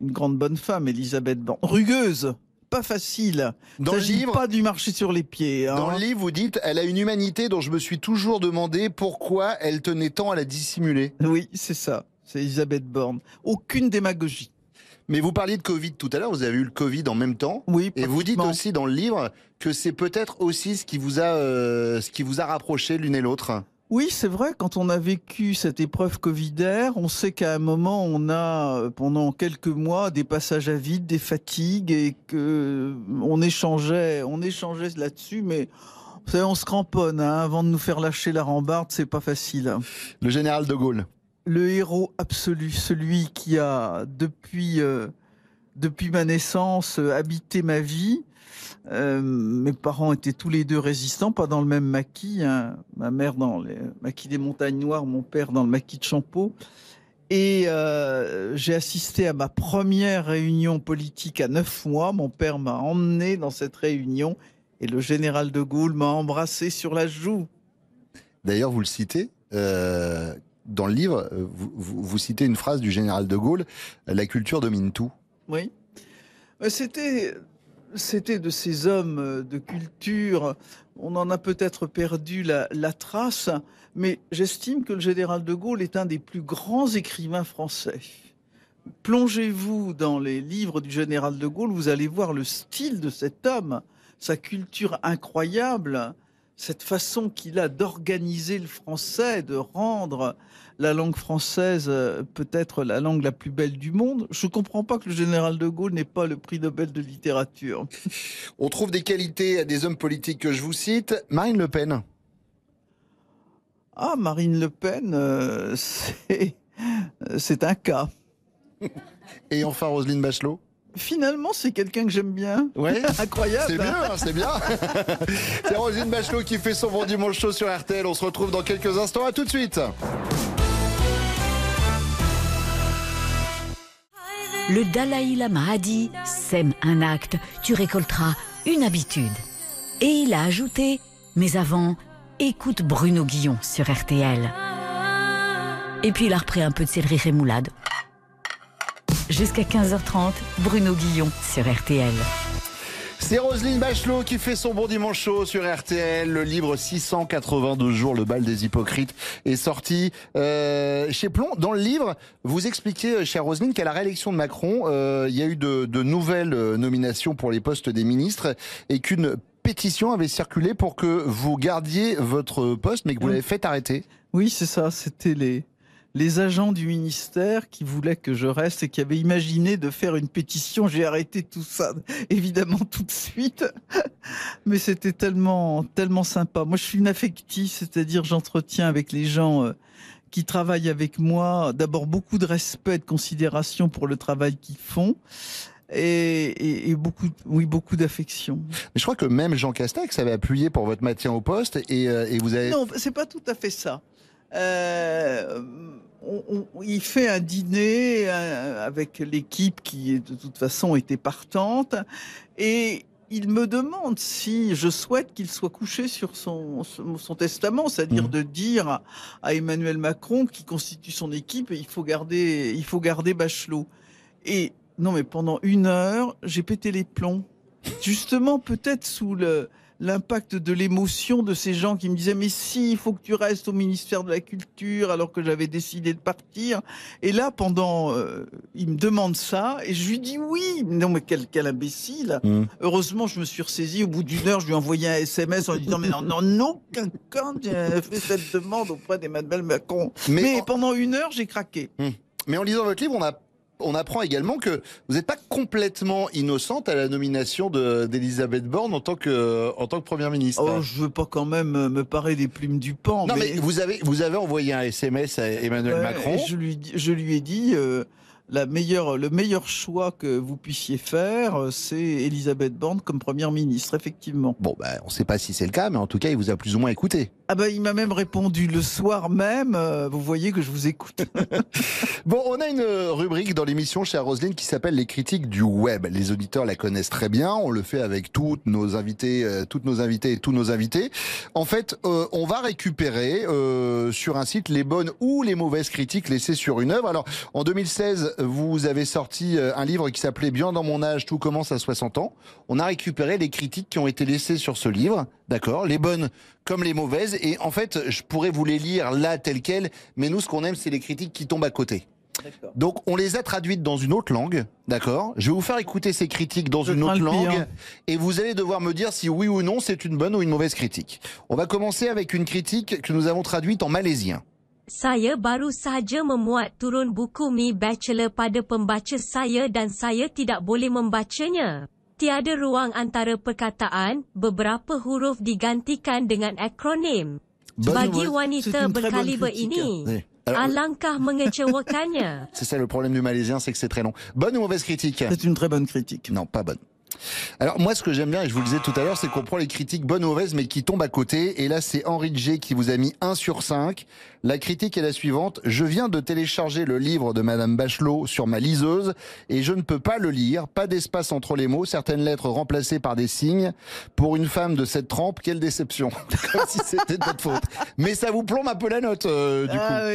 une grande bonne femme, Elisabeth Borne. Rugueuse, pas facile. Dans le livre- pas du marché sur les pieds. hein. Dans le livre, vous dites, elle a une humanité dont je me suis toujours demandé pourquoi elle tenait tant à la dissimuler. Oui, c'est ça. C'est Elisabeth Borne. Aucune démagogie. Mais vous parliez de Covid tout à l'heure, vous avez eu le Covid en même temps. Oui. Et vous dites aussi dans le livre que c'est peut-être aussi ce qui vous a, euh, ce qui vous a rapproché l'une et l'autre. Oui, c'est vrai, quand on a vécu cette épreuve covidaire, on sait qu'à un moment, on a, euh, pendant quelques mois, des passages à vide, des fatigues, et que euh, on échangeait, on échangeait là-dessus, mais vous savez, on se cramponne, hein, avant de nous faire lâcher la rambarde, c'est pas facile. hein. Le général de Gaulle. Le héros absolu, celui qui a, depuis, euh, depuis ma naissance, euh, habité ma vie. Euh, mes parents étaient tous les deux résistants, pas dans le même maquis. hein. Ma mère dans le maquis des Montagnes Noires, mon père dans le maquis de Champeau. Et j'ai assisté à ma première réunion politique à neuf mois. Mon père m'a emmené dans cette réunion et le général de Gaulle m'a embrassé sur la joue. D'ailleurs, vous le citez. Dans le livre, euh, vous, citez une phrase du général de Gaulle La culture domine tout. Oui. Euh, C'était, c'était de ces hommes euh, de culture. On en a peut-être perdu la trace, mais j'estime que le général de Gaulle est un des plus grands écrivains français. Plongez-vous dans les livres du général de Gaulle, vous allez voir le style de cet homme, sa culture incroyable, cette façon qu'il a d'organiser le français, de rendre la langue française euh, peut-être la langue la plus belle du monde. Je ne comprends pas que le général de Gaulle n'ait pas le prix Nobel de littérature. On trouve des qualités à des hommes politiques que je vous cite. Marine Le Pen. Ah, Marine Le Pen, euh, euh, c'est un cas. Et enfin Roselyne Bachelot. Finalement, c'est quelqu'un que j'aime bien. Ouais. [laughs] Incroyable. C'est bien, hein, c'est bien. [laughs] c'est Roselyne Bachelot qui fait son bon dimanche chaud sur RTL. On se retrouve dans quelques instants. À tout de suite. Le Dalai Lama a dit Sème un acte, tu récolteras une habitude. Et il a ajouté Mais avant, écoute Bruno Guillon sur RTL. Et puis il a repris un peu de céleri rémoulade. Jusqu'à 15h30, Bruno Guillon sur RTL. C'est Roselyne Bachelot qui fait son bon dimanche chaud sur RTL. Le livre 682 jours, le bal des hypocrites, est sorti euh, chez Plomb. Dans le livre, vous expliquez, euh, chère Roselyne, qu'à la réélection de Macron, euh, il y a eu de, de nouvelles euh, nominations pour les postes des ministres et qu'une pétition avait circulé pour que vous gardiez votre poste, mais que vous l'avez fait arrêter. Oui, c'est ça. C'était les, les agents du ministère qui voulaient que je reste et qui avaient imaginé de faire une pétition. J'ai arrêté tout ça, évidemment, tout de suite. Mais c'était tellement, tellement sympa. Moi, je suis une affective, c'est-à-dire j'entretiens avec les gens euh, qui travaillent avec moi, d'abord beaucoup de respect, de considération pour le travail qu'ils font. Et, et- et beaucoup, oui, beaucoup d'affection. Mais je crois que même Jean Castex avait appuyé pour votre maintien au poste et, euh, et vous avez. Non, c'est pas tout à fait ça. Euh, on- on- il fait un dîner euh, avec l'équipe qui, de toute façon, était partante, et il me demande si je souhaite qu'il soit couché sur son, testament, c'est-à-dire de dire à, à Emmanuel Macron, qui constitue son équipe, il faut garder, il faut garder Bachelot. Et non, mais pendant une heure, j'ai pété les plombs. Justement, peut-être sous le l'impact de l'émotion de ces gens qui me disaient mais si il faut que tu restes au ministère de la culture alors que j'avais décidé de partir. Et là pendant euh, il me demande ça et je lui dis oui. Non mais quel, quel imbécile. Heureusement je me suis ressaisi. Au bout d'une heure je lui ai envoyé un SMS en lui disant mais non, non, aucun cas j'ai fait cette demande auprès d'Emmanuel Macron. Mais, pendant une heure j'ai craqué. Hmm. Mais en lisant votre livre, on a on apprend également que vous n'êtes pas complètement innocente à la nomination de- d'Elisabeth Borne en tant que en tant que première ministre. Oh, je veux pas quand même me parer des plumes du pan. non mais, vous avez vous avez envoyé un SMS à Emmanuel Ouais, Macron. lui, je lui ai dit, euh, la meilleure, le meilleur choix que vous puissiez faire, euh, c'est Elisabeth Borne comme première ministre, effectivement. Bon, bah, on ne sait pas si c'est le cas, mais en tout cas, il vous a plus ou moins écouté. Ah bah, il m'a même répondu le soir même. euh, vous voyez que je vous écoute. [laughs] Bon, on a une euh, rubrique dans l'émission chez Roselyne qui s'appelle les critiques du web. Les auditeurs la connaissent très bien. On le fait avec toutes nos invités, euh, toutes nos invités et tous nos invités. En fait, euh, on va récupérer sur un site les bonnes ou les mauvaises critiques laissées sur une œuvre. Alors, en 2016, vous avez sorti euh, un livre qui s'appelait Bien dans mon âge, tout commence à 60 ans. On a récupéré les critiques qui ont été laissées sur ce livre, d'accord, les bonnes comme les mauvaises. Et en fait, je pourrais vous les lire là telles quelles, mais nous, ce qu'on aime, c'est les critiques qui tombent à côté. Donc on les a traduites dans une autre langue, d'accord Je vais vous faire écouter ces critiques dans Je une autre pire. langue et vous allez devoir me dire si oui ou non c'est une bonne ou une mauvaise critique. On va commencer avec une critique que nous avons traduite en malaisien. Saya baru sahaja memuat turun buku Mi Bachelor pada pembaca saya dan saya tidak boleh membacanya. Tiada ruang antara perkataan, beberapa huruf digantikan dengan akronim. Bagi wanita berkaliber ini. Alors- alangkah [laughs] mengecewakannya. C'est ça le problème du malaisien, c'est que c'est très long. Bonne ou mauvaise critique C'est une très bonne critique. Non, pas bonne. Alors moi, ce que j'aime bien, et je vous le disais tout à l'heure, c'est qu'on prend les critiques bonnes ou mauvaises, mais qui tombent à côté. Et là, c'est Henri G qui vous a mis 1 sur 5. La critique est la suivante. Je viens de télécharger le livre de Madame Bachelot sur ma liseuse et je ne peux pas le lire. Pas d'espace entre les mots, certaines lettres remplacées par des signes. Pour une femme de cette trempe, quelle déception. [laughs] Comme si c'était de votre faute. Mais ça vous plombe un peu la note, euh, du Ah coup.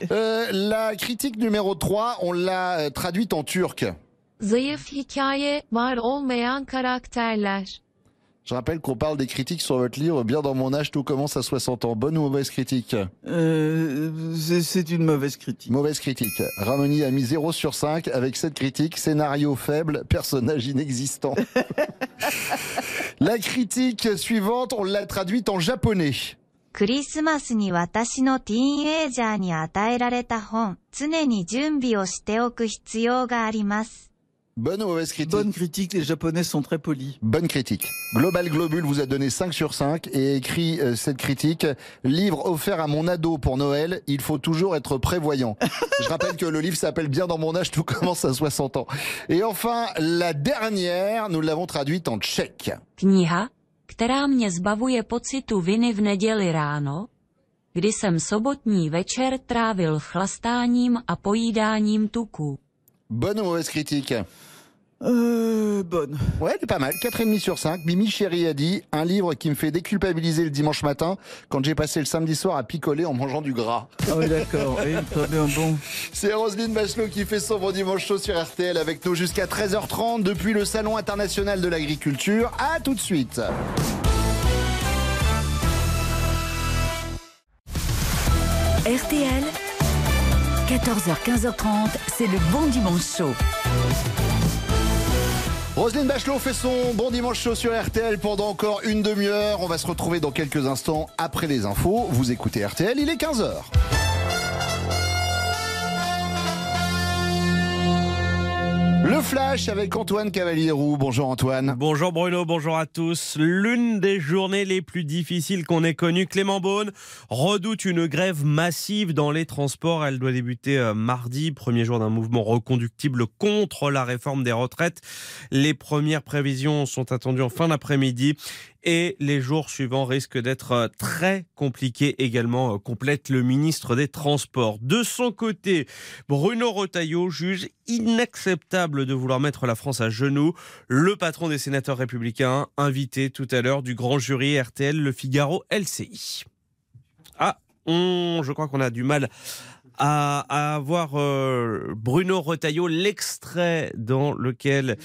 oui. Euh, la critique numéro 3, on l'a euh, traduite en turc. Zayıf hikaye, var olmayan karakterler. Je rappelle qu'on parle des critiques sur votre livre Bien dans mon âge, tout commence à 60 ans. Bonne ou mauvaise critique Euh, c'est- c'est une mauvaise critique. Mauvaise critique. Ramoni a mis 0 sur 5 avec cette critique. Scénario faible, personnage inexistant. [laughs] La critique suivante, on l'a traduite en japonais. クリスマスに私のティーンエイジャーに与えられた本、常に準備をしておく必要があります。 Bonne ou mauvaise critique Bonne critique, les Japonais sont très polis. Bonne critique. Global Globule vous a donné 5 sur 5 et écrit euh, cette critique. Livre offert à mon ado pour Noël, il faut toujours être prévoyant. [laughs] Je rappelle que le livre s'appelle Bien dans mon âge, tout commence à 60 ans. Et enfin, la dernière, nous l'avons traduite en tchèque. Kniha, která mě zbavuje pocitu viny v neděli ráno, kdy jsem sobotní večer trávil chlastáním a pojídáním tuků. Bonne ou mauvaise critique Euh, bonne. Ouais, elle est pas mal. 4,5 sur 5. Mimi Chéri a dit un livre qui me fait déculpabiliser le dimanche matin quand j'ai passé le samedi soir à picoler en mangeant du gras. Ah oui, d'accord. [laughs] Oui, très bien, bon. C'est Roselyne Bachelot qui fait son bon dimanche chaud sur RTL avec nous jusqu'à 13h30 depuis le Salon international de l'agriculture. À tout de suite. RTL, 14h, 15h30, c'est le bon dimanche chaud. Roselyne Bachelot fait son bon dimanche chaud sur RTL pendant encore une demi-heure. On va se retrouver dans quelques instants après les infos. Vous écoutez RTL, il est 15h. Le flash avec Antoine Cavalier-Roux. Bonjour Antoine. Bonjour Bruno, bonjour à tous. L'une des journées les plus difficiles qu'on ait connues, Clément Beaune redoute une grève massive dans les transports. Elle doit débuter euh, mardi, premier jour d'un mouvement reconductible contre la réforme des retraites. Les premières prévisions sont attendues en fin d'après-midi et les jours suivants risquent d'être euh, très compliqués également, euh, complète le ministre des Transports. De son côté, Bruno Retailleau juge inacceptable de vouloir mettre la France à genoux. Le patron des sénateurs républicains, invité tout à l'heure du grand jury RTL Le Figaro LCI. Ah, on, je crois qu'on a du mal à, avoir euh, Bruno Retailleau, l'extrait dans lequel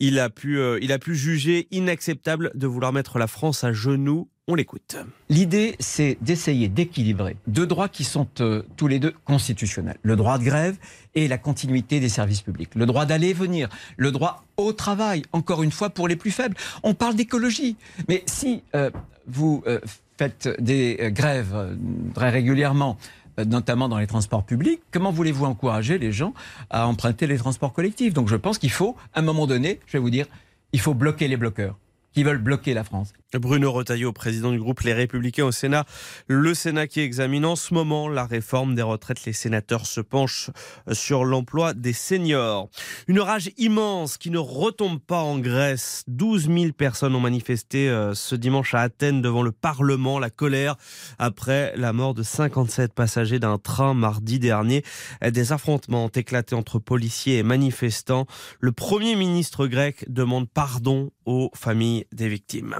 il a pu, euh, il a pu juger inacceptable de vouloir mettre la France à genoux. L'écoute. L'idée, c'est d'essayer d'équilibrer deux droits qui sont euh, tous les deux constitutionnels. Le droit de grève et la continuité des services publics. Le droit d'aller et venir. Le droit au travail, encore une fois, pour les plus faibles. On parle d'écologie. Mais si euh, vous euh, faites des grèves très régulièrement, notamment dans les transports publics, comment voulez-vous encourager les gens à emprunter les transports collectifs? Donc je pense qu'il faut, à un moment donné, je vais vous dire, il faut bloquer les bloqueurs qui veulent bloquer la France. Bruno Retailleau, président du groupe Les Républicains au Sénat. Le Sénat qui examine en ce moment la réforme des retraites. Les sénateurs se penchent sur l'emploi des seniors. Une rage immense qui ne retombe pas en Grèce. 12 000 personnes ont manifesté euh, ce dimanche à Athènes devant le Parlement. La colère après la mort de 57 passagers d'un train mardi dernier. Des affrontements ont éclaté entre policiers et manifestants. Le premier ministre grec demande pardon aux familles des victimes.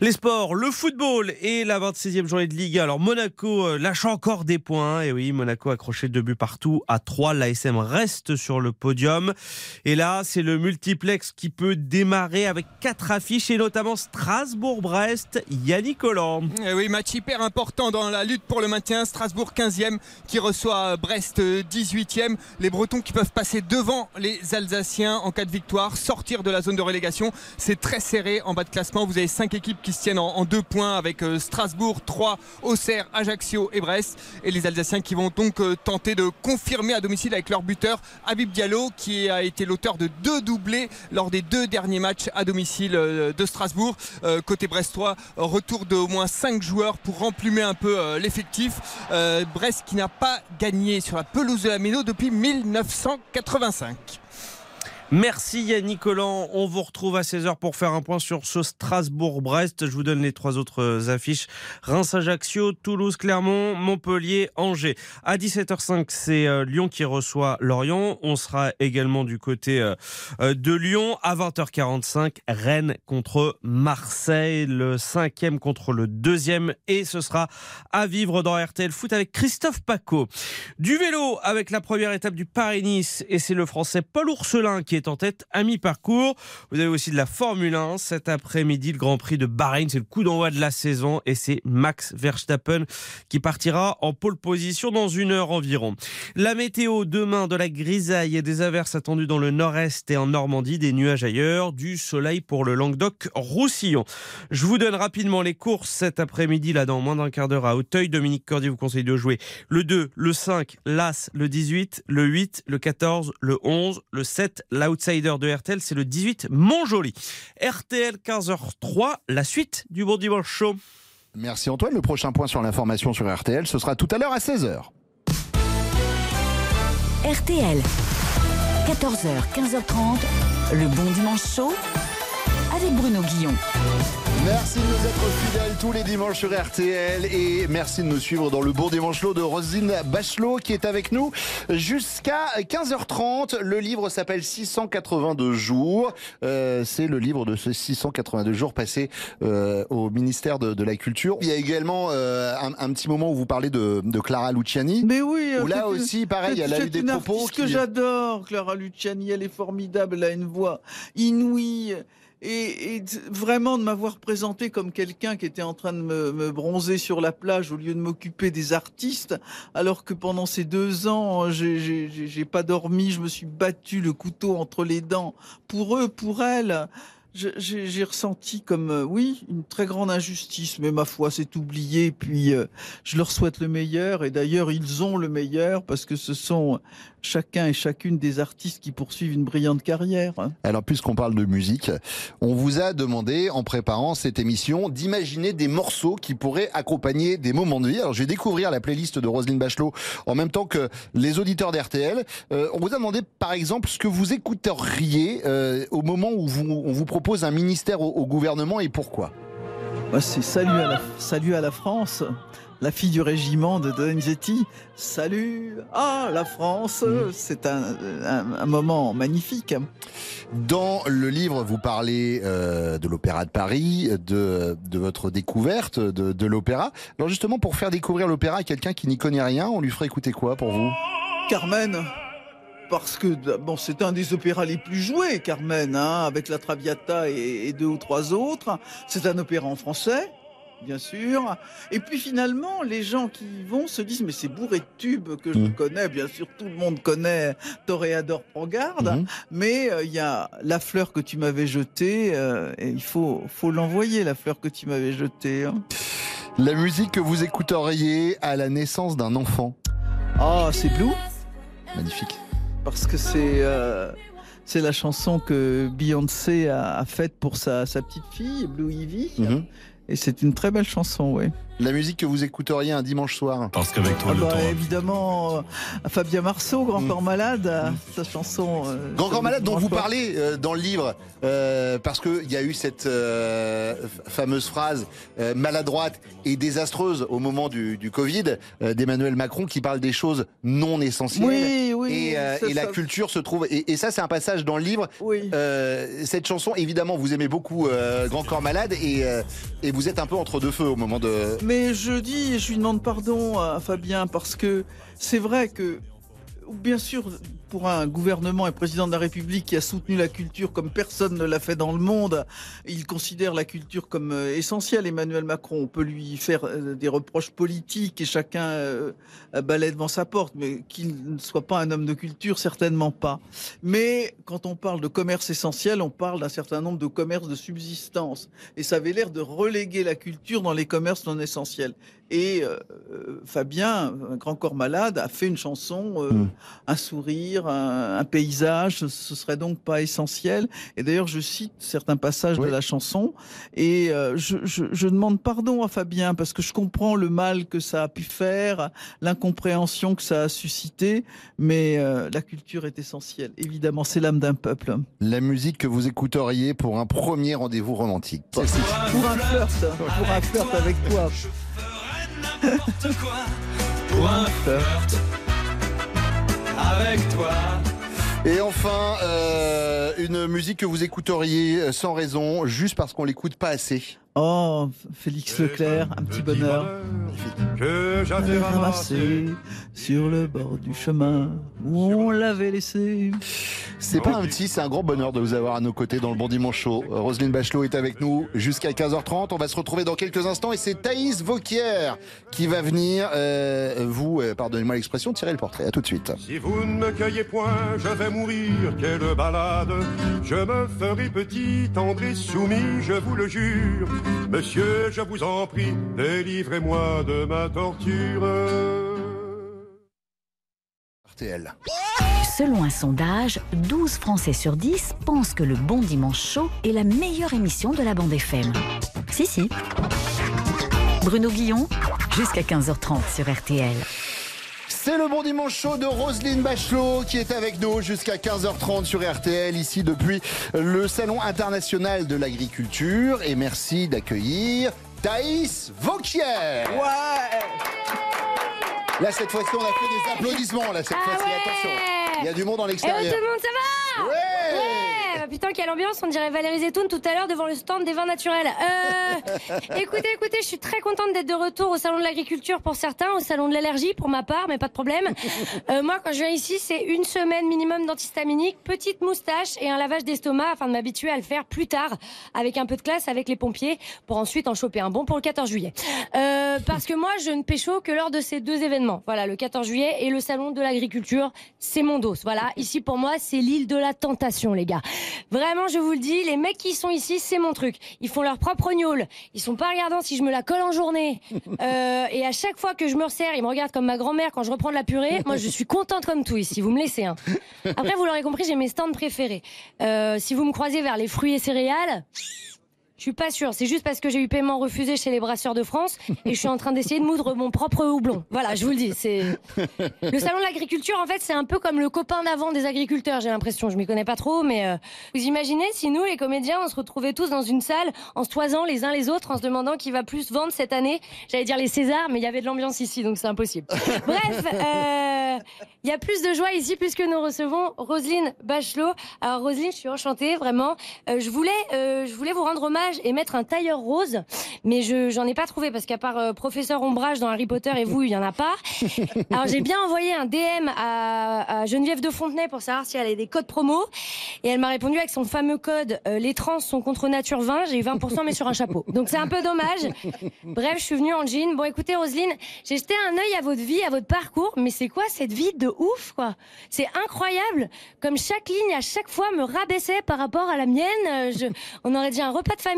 Les sports, le football et la 26e journée de Ligue 1. Alors Monaco euh, lâche encore des points. Et oui, Monaco accroché deux buts partout à 3. L'ASM reste sur le podium. Et là, c'est le multiplex qui peut démarrer avec quatre affiches et notamment Strasbourg-Brest. Yannick Collant. Eh oui, match hyper important dans la lutte pour le maintien. Strasbourg 15e qui reçoit Brest 18e. Les Bretons qui peuvent passer devant les Alsaciens en cas de victoire, sortir de la zone de relégation. C'est très serré en bas de classement. Vous avez cinq équipes qui se tiennent en, deux points avec euh, Strasbourg, 3, Auxerre, Ajaccio et Brest. Et les Alsaciens qui vont donc euh, tenter de confirmer à domicile avec leur buteur Habib Diallo qui a été l'auteur de deux doublés lors des deux derniers matchs à domicile euh, de Strasbourg. Côté brestois, retour d'au moins 5 joueurs pour remplumer un peu l'effectif. Brest qui n'a pas gagné sur la pelouse de la Méno depuis 1985. Merci Yannick Collant. On vous retrouve à 16h pour faire un point sur ce Strasbourg-Brest. Je vous donne les trois autres affiches. Reims-Ajaccio, Toulouse-Clermont, Montpellier-Angers. À 17h05, c'est euh, Lyon qui reçoit Lorient. On sera également du côté euh, euh, de Lyon. À 20h45, Rennes contre Marseille. Le cinquième contre le deuxième. Et ce sera à vivre dans RTL Foot avec Christophe Paco. Du vélo avec la première étape du Paris-Nice. Et c'est le français Paul Ourselin qui est en tête à mi-parcours. Vous avez aussi de la Formule 1 cet après-midi, le Grand Prix de Bahreïn. C'est le coup d'envoi de la saison et c'est Max Verstappen qui partira en pole position dans une heure environ. La météo demain de la grisaille et des averses attendues dans le nord-est et en Normandie, des nuages ailleurs, du soleil pour le Languedoc-Roussillon. Je vous donne rapidement les courses cet après-midi, là dans moins d'un quart d'heure à Auteuil. Dominique Cordier vous conseille de jouer le 2, le 5, l'As, le 18, le 8, le 14, le 11, le 7, l'outsider de RTL, c'est le 18 Montjoli. RTL 15h03, la suite du Bon Dimanche Show. Merci Antoine. Le prochain point sur l'information sur RTL, ce sera tout à l'heure à 16h. RTL, 14h, 15h30, le bon dimanche chaud avec Bruno Guillon. Merci de nous être fidèles tous les dimanches sur RTL et merci de nous suivre dans le bon dimanche lot de Rosine Bachelot qui est avec nous jusqu'à 15h30. Le livre s'appelle 682 jours. Euh, C'est le livre de ces 682 jours passés euh, au ministère de, de la Culture. Il y a également euh, un, un petit moment où vous parlez de, de Clara Luciani. Mais oui. Où là c'est aussi, pareil, elle a c'est eu des propos artiste que j'adore, Clara Luciani. Elle est formidable. Elle a une voix inouïe. Et, vraiment de m'avoir présenté comme quelqu'un qui était en train de me, me bronzer sur la plage au lieu de m'occuper des artistes, alors que pendant ces deux ans, j'ai- j'ai pas dormi, je me suis battu le couteau entre les dents pour eux, pour elle. J'ai ressenti comme, euh, oui, une très grande injustice, mais ma foi, c'est oublié. Puis, euh, je leur souhaite le meilleur. Et d'ailleurs, ils ont le meilleur parce que ce sont chacun et chacune des artistes qui poursuivent une brillante carrière. hein. Alors, puisqu'on parle de musique, on vous a demandé, en préparant cette émission, d'imaginer des morceaux qui pourraient accompagner des moments de vie. Alors, je vais découvrir la playlist de Roselyne Bachelot en même temps que les auditeurs d'RTL. Euh, on vous a demandé, par exemple, ce que vous écouteriez euh, au moment où on vous propose un ministère au, au gouvernement et pourquoi? Moi, c'est salut à la, salut à la France. La fille du régiment de Donizetti. Salut Ah, la France C'est un, un- un moment magnifique. Dans le livre, vous parlez euh, de l'Opéra de Paris, de, de votre découverte de, de l'opéra. Alors justement, pour faire découvrir l'opéra à quelqu'un qui n'y connaît rien, on lui ferait écouter quoi pour vous? Carmen parce que bon, c'est un des opéras les plus joués, Carmen, hein, avec la Traviata et, et deux ou trois autres. C'est un opéra en français, bien sûr. Et puis finalement, les gens qui y vont se disent mais c'est bourré de tubes que je connais. Bien sûr, tout le monde connaît Toréador prend garde, mais euh, il y a la fleur que tu m'avais jetée euh, et il faut faut l'envoyer la fleur que tu m'avais jetée. hein. La musique que vous écouteriez à la naissance d'un enfant. Ah, c'est Blue? Magnifique. Parce que c'est euh, c'est la chanson que Beyoncé a, a faite pour sa, sa petite fille, Blue Ivy. Et c'est une très belle chanson, oui. La musique que vous écouteriez un dimanche soir. Parce qu'avec Ah bah, évidemment, euh, Fabien Marceau, Grand Corps Malade, euh, sa chanson. euh, Grand Corps Malade le dont vous parlez euh, dans le livre, euh, parce qu'il y a eu cette euh, fameuse phrase euh, maladroite et désastreuse au moment du, du Covid euh, d'Emmanuel Macron qui parle des choses non essentielles. Oui, oui, Et, euh, ça, et la ça- culture se trouve. Et, et ça, c'est un passage dans le livre. Euh, cette chanson, évidemment, vous aimez beaucoup euh, Grand Corps Malade et, euh, et vous êtes un peu entre deux feux au moment de. Mais je dis, je lui demande pardon à Fabien parce que c'est vrai que, bien sûr, pour un gouvernement et président de la République qui a soutenu la culture comme personne ne l'a fait dans le monde, il considère la culture comme euh, essentielle. Emmanuel Macron, on peut lui faire euh, des reproches politiques et chacun euh, balaie devant sa porte, mais qu'il ne soit pas un homme de culture, certainement pas. Mais quand on parle de commerce essentiel, on parle d'un certain nombre de commerces de subsistance. Et ça avait l'air de reléguer la culture dans les commerces non essentiels. Et euh, Fabien, un grand corps malade, a fait une chanson, euh, un sourire, un, un paysage, ce- ce serait donc pas essentiel. Et d'ailleurs, je cite certains passages de la chanson et euh, je, je- je demande pardon à Fabien parce que je comprends le mal que ça a pu faire, l'incompréhension que ça a suscité, mais euh, la culture est essentielle. Évidemment, c'est l'âme d'un peuple. La musique que vous écouteriez pour un premier rendez-vous romantique. Pour un flirt, pour un flirt avec toi. Pour un flirt avec toi. Et enfin, euh, une musique que vous écouteriez sans raison, juste parce qu'on l'écoute pas assez. Oh, Félix Leclerc, un petit bonheur. Que J'avais ramassé sur le bord du chemin où on l'avait laissé. C'est pas un petit, c'est un grand bonheur de vous avoir à nos côtés dans le Bon Dimanche Show. Euh, Roselyne Bachelot est avec nous jusqu'à 15h30. On va se retrouver dans quelques instants et c'est Thaïs Vauquier qui va venir, euh, vous, euh, pardonnez-moi l'expression, tirer le portrait. À tout de suite. Si vous ne me cueillez point, je vais mourir. Quelle balade Je me ferai petit, tendre et soumis, je vous le jure. Monsieur, je vous en prie, délivrez-moi de ma torture. RTL. Selon un sondage, 12 Français sur 10 pensent que le Bon Dimanche Chaud est la meilleure émission de la bande FM. Si, si. Bruno Guillon, jusqu'à 15h30 sur RTL. C'est le bon dimanche chaud de Roselyne Bachelot qui est avec nous jusqu'à 15h30 sur RTL, ici depuis le Salon international de l'agriculture. Et merci d'accueillir Thaïs Vauquier. Ouais Là, cette fois-ci, on a fait des applaudissements. Là, cette fois-ci, attention. Il y a du monde en Eh oh, l'extérieur. tout le monde, ça va Ouais Putain, quelle ambiance, on dirait Valérie Zetoun tout à l'heure devant le stand des vins naturels. Euh, [laughs] écoutez, écoutez, je suis très contente d'être de retour au salon de l'agriculture pour certains, au salon de l'allergie pour ma part, mais pas de problème. [laughs] Euh, moi, quand je viens ici, c'est une semaine minimum d'antihistaminique, petite moustache et un lavage d'estomac afin de m'habituer à le faire plus tard, avec un peu de classe avec les pompiers, pour ensuite en choper un bon pour le 14 juillet. Euh, parce que moi, je ne pécho que lors de ces deux événements. Voilà, le 14 juillet et le salon de l'agriculture, c'est mon dos. Voilà, ici pour moi, c'est l'île de la tentation, les gars. Vraiment, je vous le dis, les mecs qui sont ici, c'est mon truc. Ils font leur propre gnôle. Ils sont pas regardants si je me la colle en journée. [laughs] Euh, et à chaque fois que je me resserre, ils me regardent comme ma grand-mère quand je reprends de la purée. Moi, je suis contente comme tout ici. Vous me laissez. Hein. Après, vous l'aurez compris, j'ai mes stands préférés. Euh, si vous me croisez vers les fruits et céréales. Je suis pas sûre, c'est juste parce que j'ai eu paiement refusé chez les brasseurs de France et je suis en train d'essayer de moudre mon propre houblon. Voilà, je vous le dis, c'est [laughs] le salon de l'agriculture en fait, c'est un peu comme le copain d'avant des agriculteurs, j'ai l'impression, je m'y connais pas trop mais euh, vous imaginez si nous les comédiens, on se retrouvait tous dans une salle en se toisant les uns les autres en se demandant qui va plus vendre cette année J'allais dire les Césars, mais il y avait de l'ambiance ici donc c'est impossible. [laughs] Bref, euh, il y a plus de joie ici puisque nous recevons Roselyne Bachelot. Alors Roselyne, je suis enchantée vraiment. Euh, je voulais je voulais vous rendre hommage et mettre un tailleur rose, mais je j'en ai pas trouvé parce qu'à part euh, professeur ombrage dans Harry Potter et vous, il y en a pas. [laughs] Alors j'ai bien envoyé un DM à, à Geneviève de Fontenay pour savoir si elle avait des codes promo et elle m'a répondu avec son fameux code euh, les trans sont contre nature 20, j'ai eu 20% mais sur un chapeau. Donc c'est un peu dommage. Bref, je suis venue en jean. Bon écoutez Roselyne, j'ai jeté un œil à votre vie, à votre parcours, mais c'est quoi cette vie de ouf quoi? C'est incroyable comme chaque ligne à chaque fois me rabaissait par rapport à la mienne. Euh, Je, on aurait dit un repas de famille.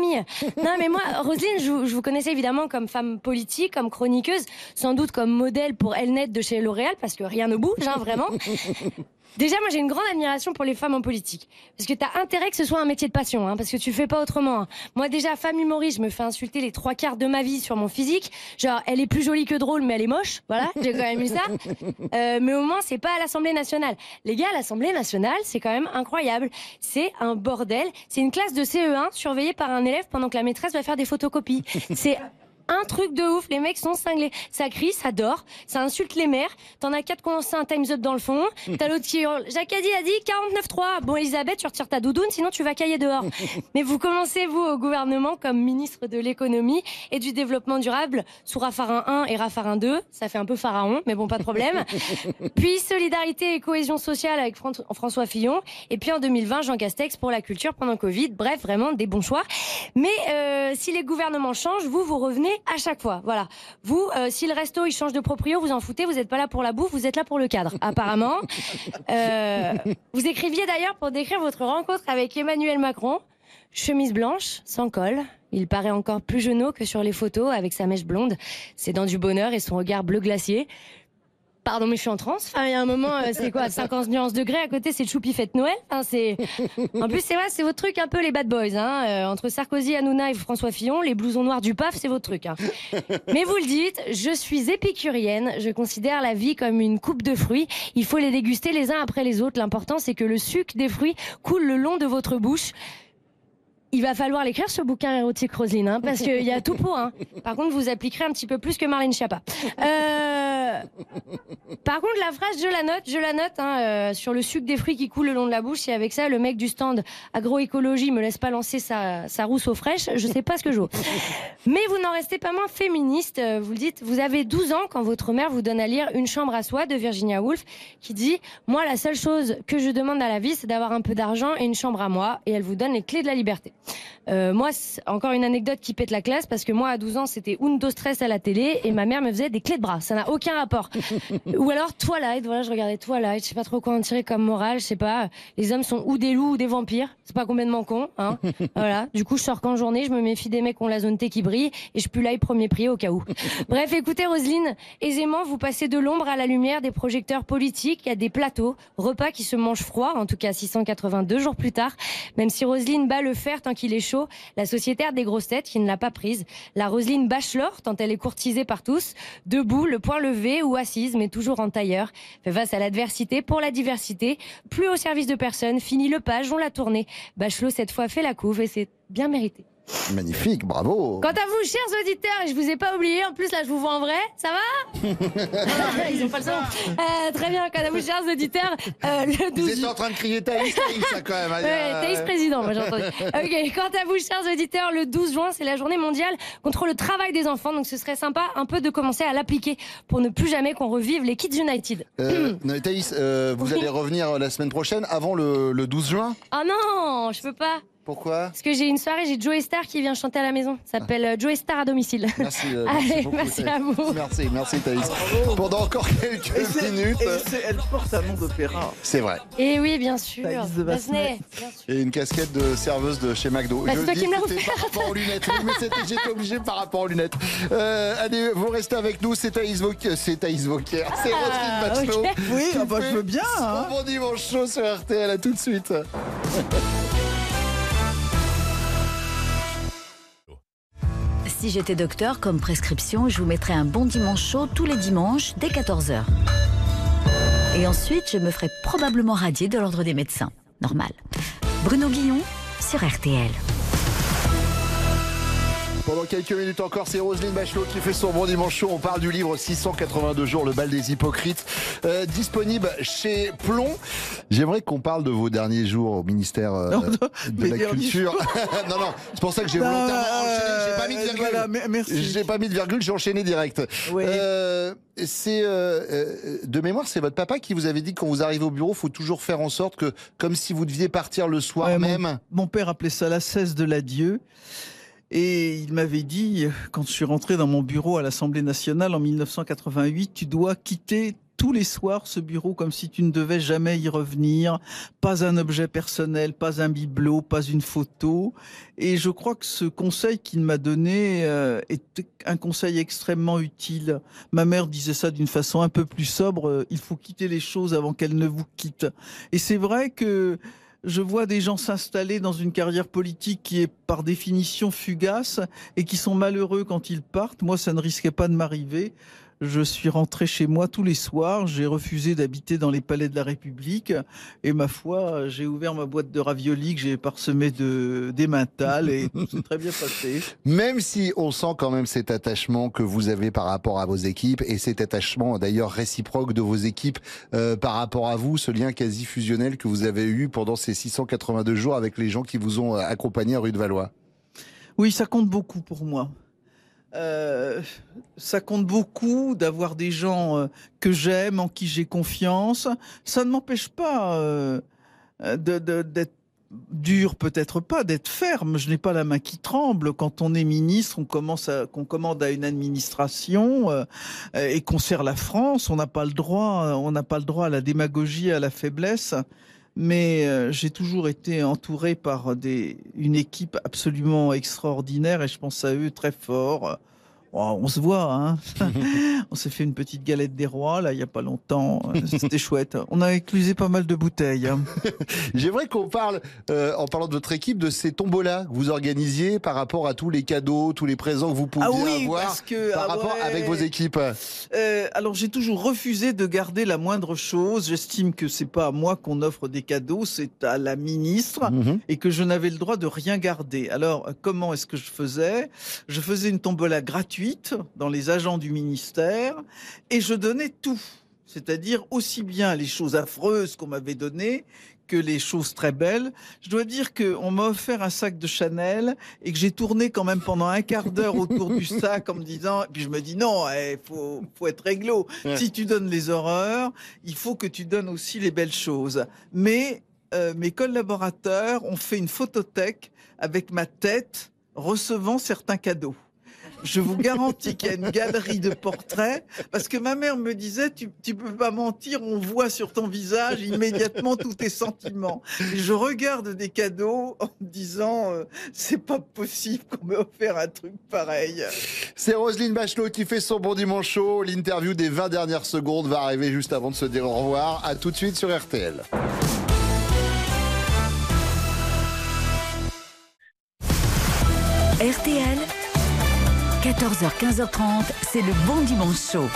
Non, mais moi, Roselyne, je, vous- connaissais évidemment comme femme politique, comme chroniqueuse, sans doute comme modèle pour Elnet de chez L'Oréal, parce que rien ne bouge, hein, vraiment. Déjà, moi, j'ai une grande admiration pour les femmes en politique. Parce que t'as intérêt que ce soit un métier de passion, hein, parce que tu fais pas autrement. hein. Moi, déjà, femme humoriste, je me fais insulter les trois quarts de ma vie sur mon physique. Genre, elle est plus jolie que drôle, mais elle est moche. Voilà, j'ai quand même eu ça. [laughs] Euh, mais au moins, c'est pas à l'Assemblée nationale. Les gars, à l'Assemblée nationale, c'est quand même incroyable. C'est un bordel. C'est une classe de CE1 surveillée par un élève pendant que la maîtresse va faire des photocopies. C'est un truc de ouf, les mecs sont cinglés. Ça crie, ça dort, ça insulte les mères. T'en as quatre qui ont un time's up dans le fond. [laughs] T'as l'autre qui hurle. Jacques a dit, a dit 49-3. Bon, Elisabeth, tu retires ta doudoune, sinon tu vas cailler dehors. [laughs] Mais vous commencez, vous, au gouvernement, comme ministre de l'économie et du développement durable, sous Raffarin 1 et Raffarin 2. Ça fait un peu pharaon, mais bon, pas de problème. [laughs] Puis solidarité et cohésion sociale avec Fran- François Fillon. Et puis en 2020, Jean Castex pour la culture pendant Covid. Bref, vraiment des bons choix. Mais euh, si les gouvernements changent, vous, vous revenez à chaque fois. Voilà. Vous, euh, si le resto il change de proprio, vous en foutez. Vous n'êtes pas là pour la bouffe, vous êtes là pour le cadre, [laughs] apparemment. Euh, vous écriviez d'ailleurs pour décrire votre rencontre avec Emmanuel Macron. Chemise blanche, sans col. Il paraît encore plus jeunot que sur les photos avec sa mèche blonde, ses dents du bonheur et son regard bleu glacier. Pardon, mais je suis en transe. Enfin, il y a un moment, euh, c'est quoi, [laughs] 50 nuances degrés à côté, c'est Choupi fête Noël. C'est. En plus, c'est vrai, c'est votre truc un peu les bad boys, hein. Euh, entre Sarkozy, Hanouna et François Fillon, les blousons noirs du PAF, c'est votre truc. Hein. [laughs] Mais vous le dites, je suis épicurienne. Je considère la vie comme une coupe de fruits. Il faut les déguster les uns après les autres. L'important, c'est que le sucre des fruits coule le long de votre bouche. Il va falloir l'écrire ce bouquin érotique, Roselyne, hein, parce qu'il y a tout pour. Hein. Par contre, vous appliquerez un petit peu plus que Marlène Schiappa. Euh... Par contre, la phrase, je la note, je la note hein, euh, sur le sucre des fruits qui coule le long de la bouche. Et avec ça, le mec du stand agroécologie me laisse pas lancer sa, sa rousse aux fraîches. Je sais pas ce que je vaux. Mais vous n'en restez pas moins féministe. Euh, Vous le dites, vous avez 12 ans quand votre mère vous donne à lire Une chambre à soi de Virginia Woolf, qui dit Moi, la seule chose que je demande à la vie, c'est d'avoir un peu d'argent et une chambre à moi. Et elle vous donne les clés de la liberté. Euh, moi, encore une anecdote qui pète la classe parce que moi, à 12 ans, c'était Undo Stress à la télé et ma mère me faisait des clés de bras. Ça n'a aucun rapport. [laughs] ou alors Twilight. Voilà, je regardais Twilight. Je sais pas trop quoi en tirer comme morale. Je sais pas. Les hommes sont ou des loups ou des vampires. C'est pas complètement con, hein. [laughs] voilà. Du coup, je sors qu'en journée. Je me méfie des mecs qui ont la zone T qui brille et je pue l'ail premier prix au cas où. [laughs] Bref, écoutez, Roselyne, aisément, vous passez de l'ombre à la lumière des projecteurs politiques. Il y a des plateaux, repas qui se mangent froid. En tout cas, 682 jours plus tard. Même si Roselyne bat le fer tant qu'il est chaud, la sociétaire des grosses têtes qui ne l'a pas prise. La Roselyne Bachelor, tant elle est courtisée par tous. Debout, le poing levé ou assise, mais toujours en tailleur. Face à l'adversité pour la diversité. Plus au service de personne. Fini le page, on l'a tourné. Bachelot, cette fois, fait la couve et c'est bien mérité. Magnifique, bravo. Quant à vous, chers auditeurs, et je vous ai pas oublié, en plus là je vous vois en vrai, ça va [laughs] Ils ont pas le son. Euh, très bien, quant à vous, chers auditeurs, euh, le 12 Vous êtes en train de crier Thaïs, Thaïs, ça, quand même. Ouais, Thaïs président, moi j'ai entendu. [laughs] Ok, quant à vous, chers auditeurs, le 12 juin, c'est la journée mondiale contre le travail des enfants, donc ce serait sympa un peu de commencer à l'appliquer pour ne plus jamais qu'on revive les Kids United. Euh, Thaïs, euh, vous [laughs] allez revenir la semaine prochaine avant le, le 12 juin? Oh non, je peux pas. Pourquoi Parce que j'ai une soirée, j'ai Joe Star qui vient chanter à la maison. Ça s'appelle euh, Joe Star à domicile. Merci, euh, [laughs] merci Allez, beaucoup, merci à vous. Merci, merci Thaïs. Pendant encore quelques Et minutes. et elle porte un nom d'opéra. C'est vrai. Et oui, bien sûr. Thaïs de Basnet. Et une casquette de serveuse de chez McDo. Bah, c'est Je toi dis qui me par rapport aux lunettes. Oui, mais c'était- j'étais obligé par rapport aux lunettes. Euh, allez, vous restez avec nous. C'est Thaïs Vauquier. C'est Thaïs Vauquier. C'est Ah, Roselyne Bachelot. Oui, ah bah, je veux bien, hein. Bon dimanche chaud sur RTL. À tout de suite. Si j'étais docteur, comme prescription, je vous mettrais un bon dimanche chaud tous les dimanches dès 14h. Et ensuite, je me ferais probablement radier de l'ordre des médecins. Normal. Bruno Guillon sur RTL. Pendant quelques minutes encore, c'est Roselyne Bachelot qui fait son bon dimanche chaud. On parle du livre 682 jours, le bal des hypocrites, euh, disponible chez Plomb. J'aimerais qu'on parle de vos derniers jours au ministère euh, [laughs] Non, de la Culture. [laughs] non, non, c'est pour ça que j'ai Ah, volontairement enchaîné. J'ai pas mis de euh, virgule. voilà, me- merci. J'ai pas mis de virgule, j'ai enchaîné direct. Oui. Euh, c'est euh, euh, de mémoire, c'est votre papa qui vous avait dit que quand vous arrivez au bureau, faut toujours faire en sorte que, comme si vous deviez partir le soir Ouais, mon- même. Mon, père appelait ça la cesse de l'adieu. Et il m'avait dit, quand je suis rentré dans mon bureau à l'Assemblée nationale en 1988, tu dois quitter tous les soirs ce bureau comme si tu ne devais jamais y revenir. Pas un objet personnel, pas un bibelot, pas une photo. Et je crois que ce conseil qu'il m'a donné euh, est un conseil extrêmement utile. Ma mère disait ça d'une façon un peu plus sobre. euh, Il faut quitter les choses avant qu'elles ne vous quittent. Et c'est vrai que je vois des gens s'installer dans une carrière politique qui est par définition fugace et qui sont malheureux quand ils partent. Moi, ça ne risquait pas de m'arriver. Je suis rentré chez moi tous les soirs. J'ai refusé d'habiter dans les palais de la République. Et ma foi, j'ai ouvert ma boîte de raviolis que j'ai parsemée de d'emmental et tout s'est très bien passé. [laughs] Même si on sent quand même cet attachement que vous avez par rapport à vos équipes et cet attachement d'ailleurs réciproque de vos équipes euh, par rapport à vous, ce lien quasi fusionnel que vous avez eu pendant ces 682 jours avec les gens qui vous ont euh, accompagné à rue de Valois. Oui, ça compte beaucoup pour moi. Euh, ça compte beaucoup d'avoir des gens euh, que j'aime, en qui j'ai confiance. Ça ne m'empêche pas euh, d'être dur, peut-être pas, d'être ferme. Je n'ai pas la main qui tremble. Quand on est ministre, on commence à, qu'on commande à une administration et qu'on sert la France. On n'a pas le droit, on n'a pas le droit à la démagogie, à la faiblesse mais euh, j'ai toujours été entouré par des, une équipe absolument extraordinaire et je pense à eux très fort. Oh, on se voit, hein [laughs] on s'est fait une petite galette des rois là il y a pas longtemps. C'était chouette. On a éclusé pas mal de bouteilles. hein. [laughs] J'aimerais qu'on parle, euh, en parlant de votre équipe, de ces tombolas que vous organisiez par rapport à tous les cadeaux, tous les présents que vous pouviez Ah oui, avoir parce que par ah rapport ouais. avec vos équipes. Euh, alors j'ai toujours refusé de garder la moindre chose. J'estime que c'est pas à moi qu'on offre des cadeaux, c'est à la ministre Mhm. et que je n'avais le droit de rien garder. Alors comment est-ce que je faisais? Je faisais une tombola gratuite dans les agents du ministère et je donnais tout. C'est-à-dire aussi bien les choses affreuses qu'on m'avait données que les choses très belles. Je dois dire qu'on m'a offert un sac de Chanel et que j'ai tourné quand même pendant un quart d'heure autour du [laughs] sac en me disant, et puis je me dis non, il faut, faut être réglo. Ouais. Si tu donnes les horreurs, il faut que tu donnes aussi les belles choses. Mais euh, mes collaborateurs ont fait une photothèque avec ma tête recevant certains cadeaux. Je vous garantis qu'il y a une galerie de portraits, parce que ma mère me disait, tu, tu peux pas mentir, on voit sur ton visage immédiatement tous tes sentiments. Et je regarde des cadeaux en me disant, euh, c'est pas possible qu'on m'ait offert un truc pareil. C'est Roselyne Bachelot qui fait son bon dimanche chaud. L'interview des 20 dernières secondes va arriver juste avant de se dire au revoir. À tout de suite sur RTL. RTL, 14h, 15h30, c'est le bon dimanche chaud.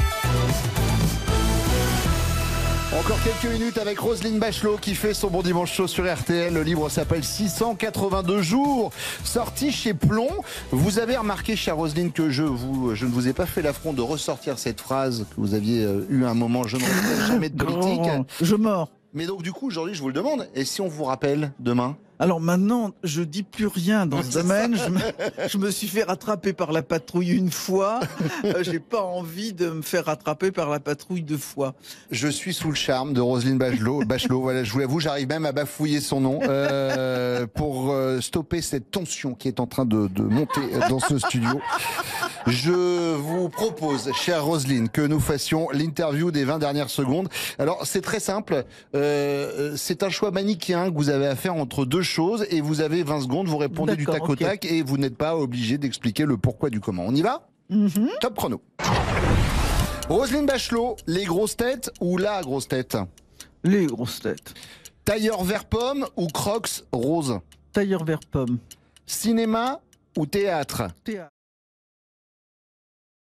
Encore quelques minutes avec Roselyne Bachelot qui fait son bon dimanche chaud sur RTL. Le livre s'appelle 682 jours, sorti chez Plomb. Vous avez remarqué, chère Roselyne, que je, vous, je ne vous ai pas fait l'affront de ressortir cette phrase que vous aviez eu un moment, je ne referai jamais de [coughs] politique. Grand, je mords. Mais donc du coup, aujourd'hui, je vous le demande, et si on vous rappelle demain? Alors maintenant, je dis plus rien dans ce domaine. Je me, je me suis fait rattraper par la patrouille une fois. Euh, J'ai pas envie de me faire rattraper par la patrouille deux fois. Je suis sous le charme de Roselyne Bachelot. Bachelot, voilà, je vous l'avoue, j'arrive même à bafouiller son nom euh, pour euh, stopper cette tension qui est en train de, de monter dans ce studio. Je vous propose, chère Roselyne, que nous fassions l'interview des 20 dernières secondes. Alors, c'est très simple. Euh, c'est un choix manichéen que vous avez à faire entre deux choses et vous avez 20 secondes. Vous répondez du tac au tac et vous n'êtes pas obligé d'expliquer le pourquoi du comment. On y va? Top chrono. Roselyne Bachelot, les grosses têtes ou la grosse tête? Les grosses têtes. Tailleur vert pomme ou crocs rose? Tailleur vert pomme. Cinéma ou théâtre? Théâtre.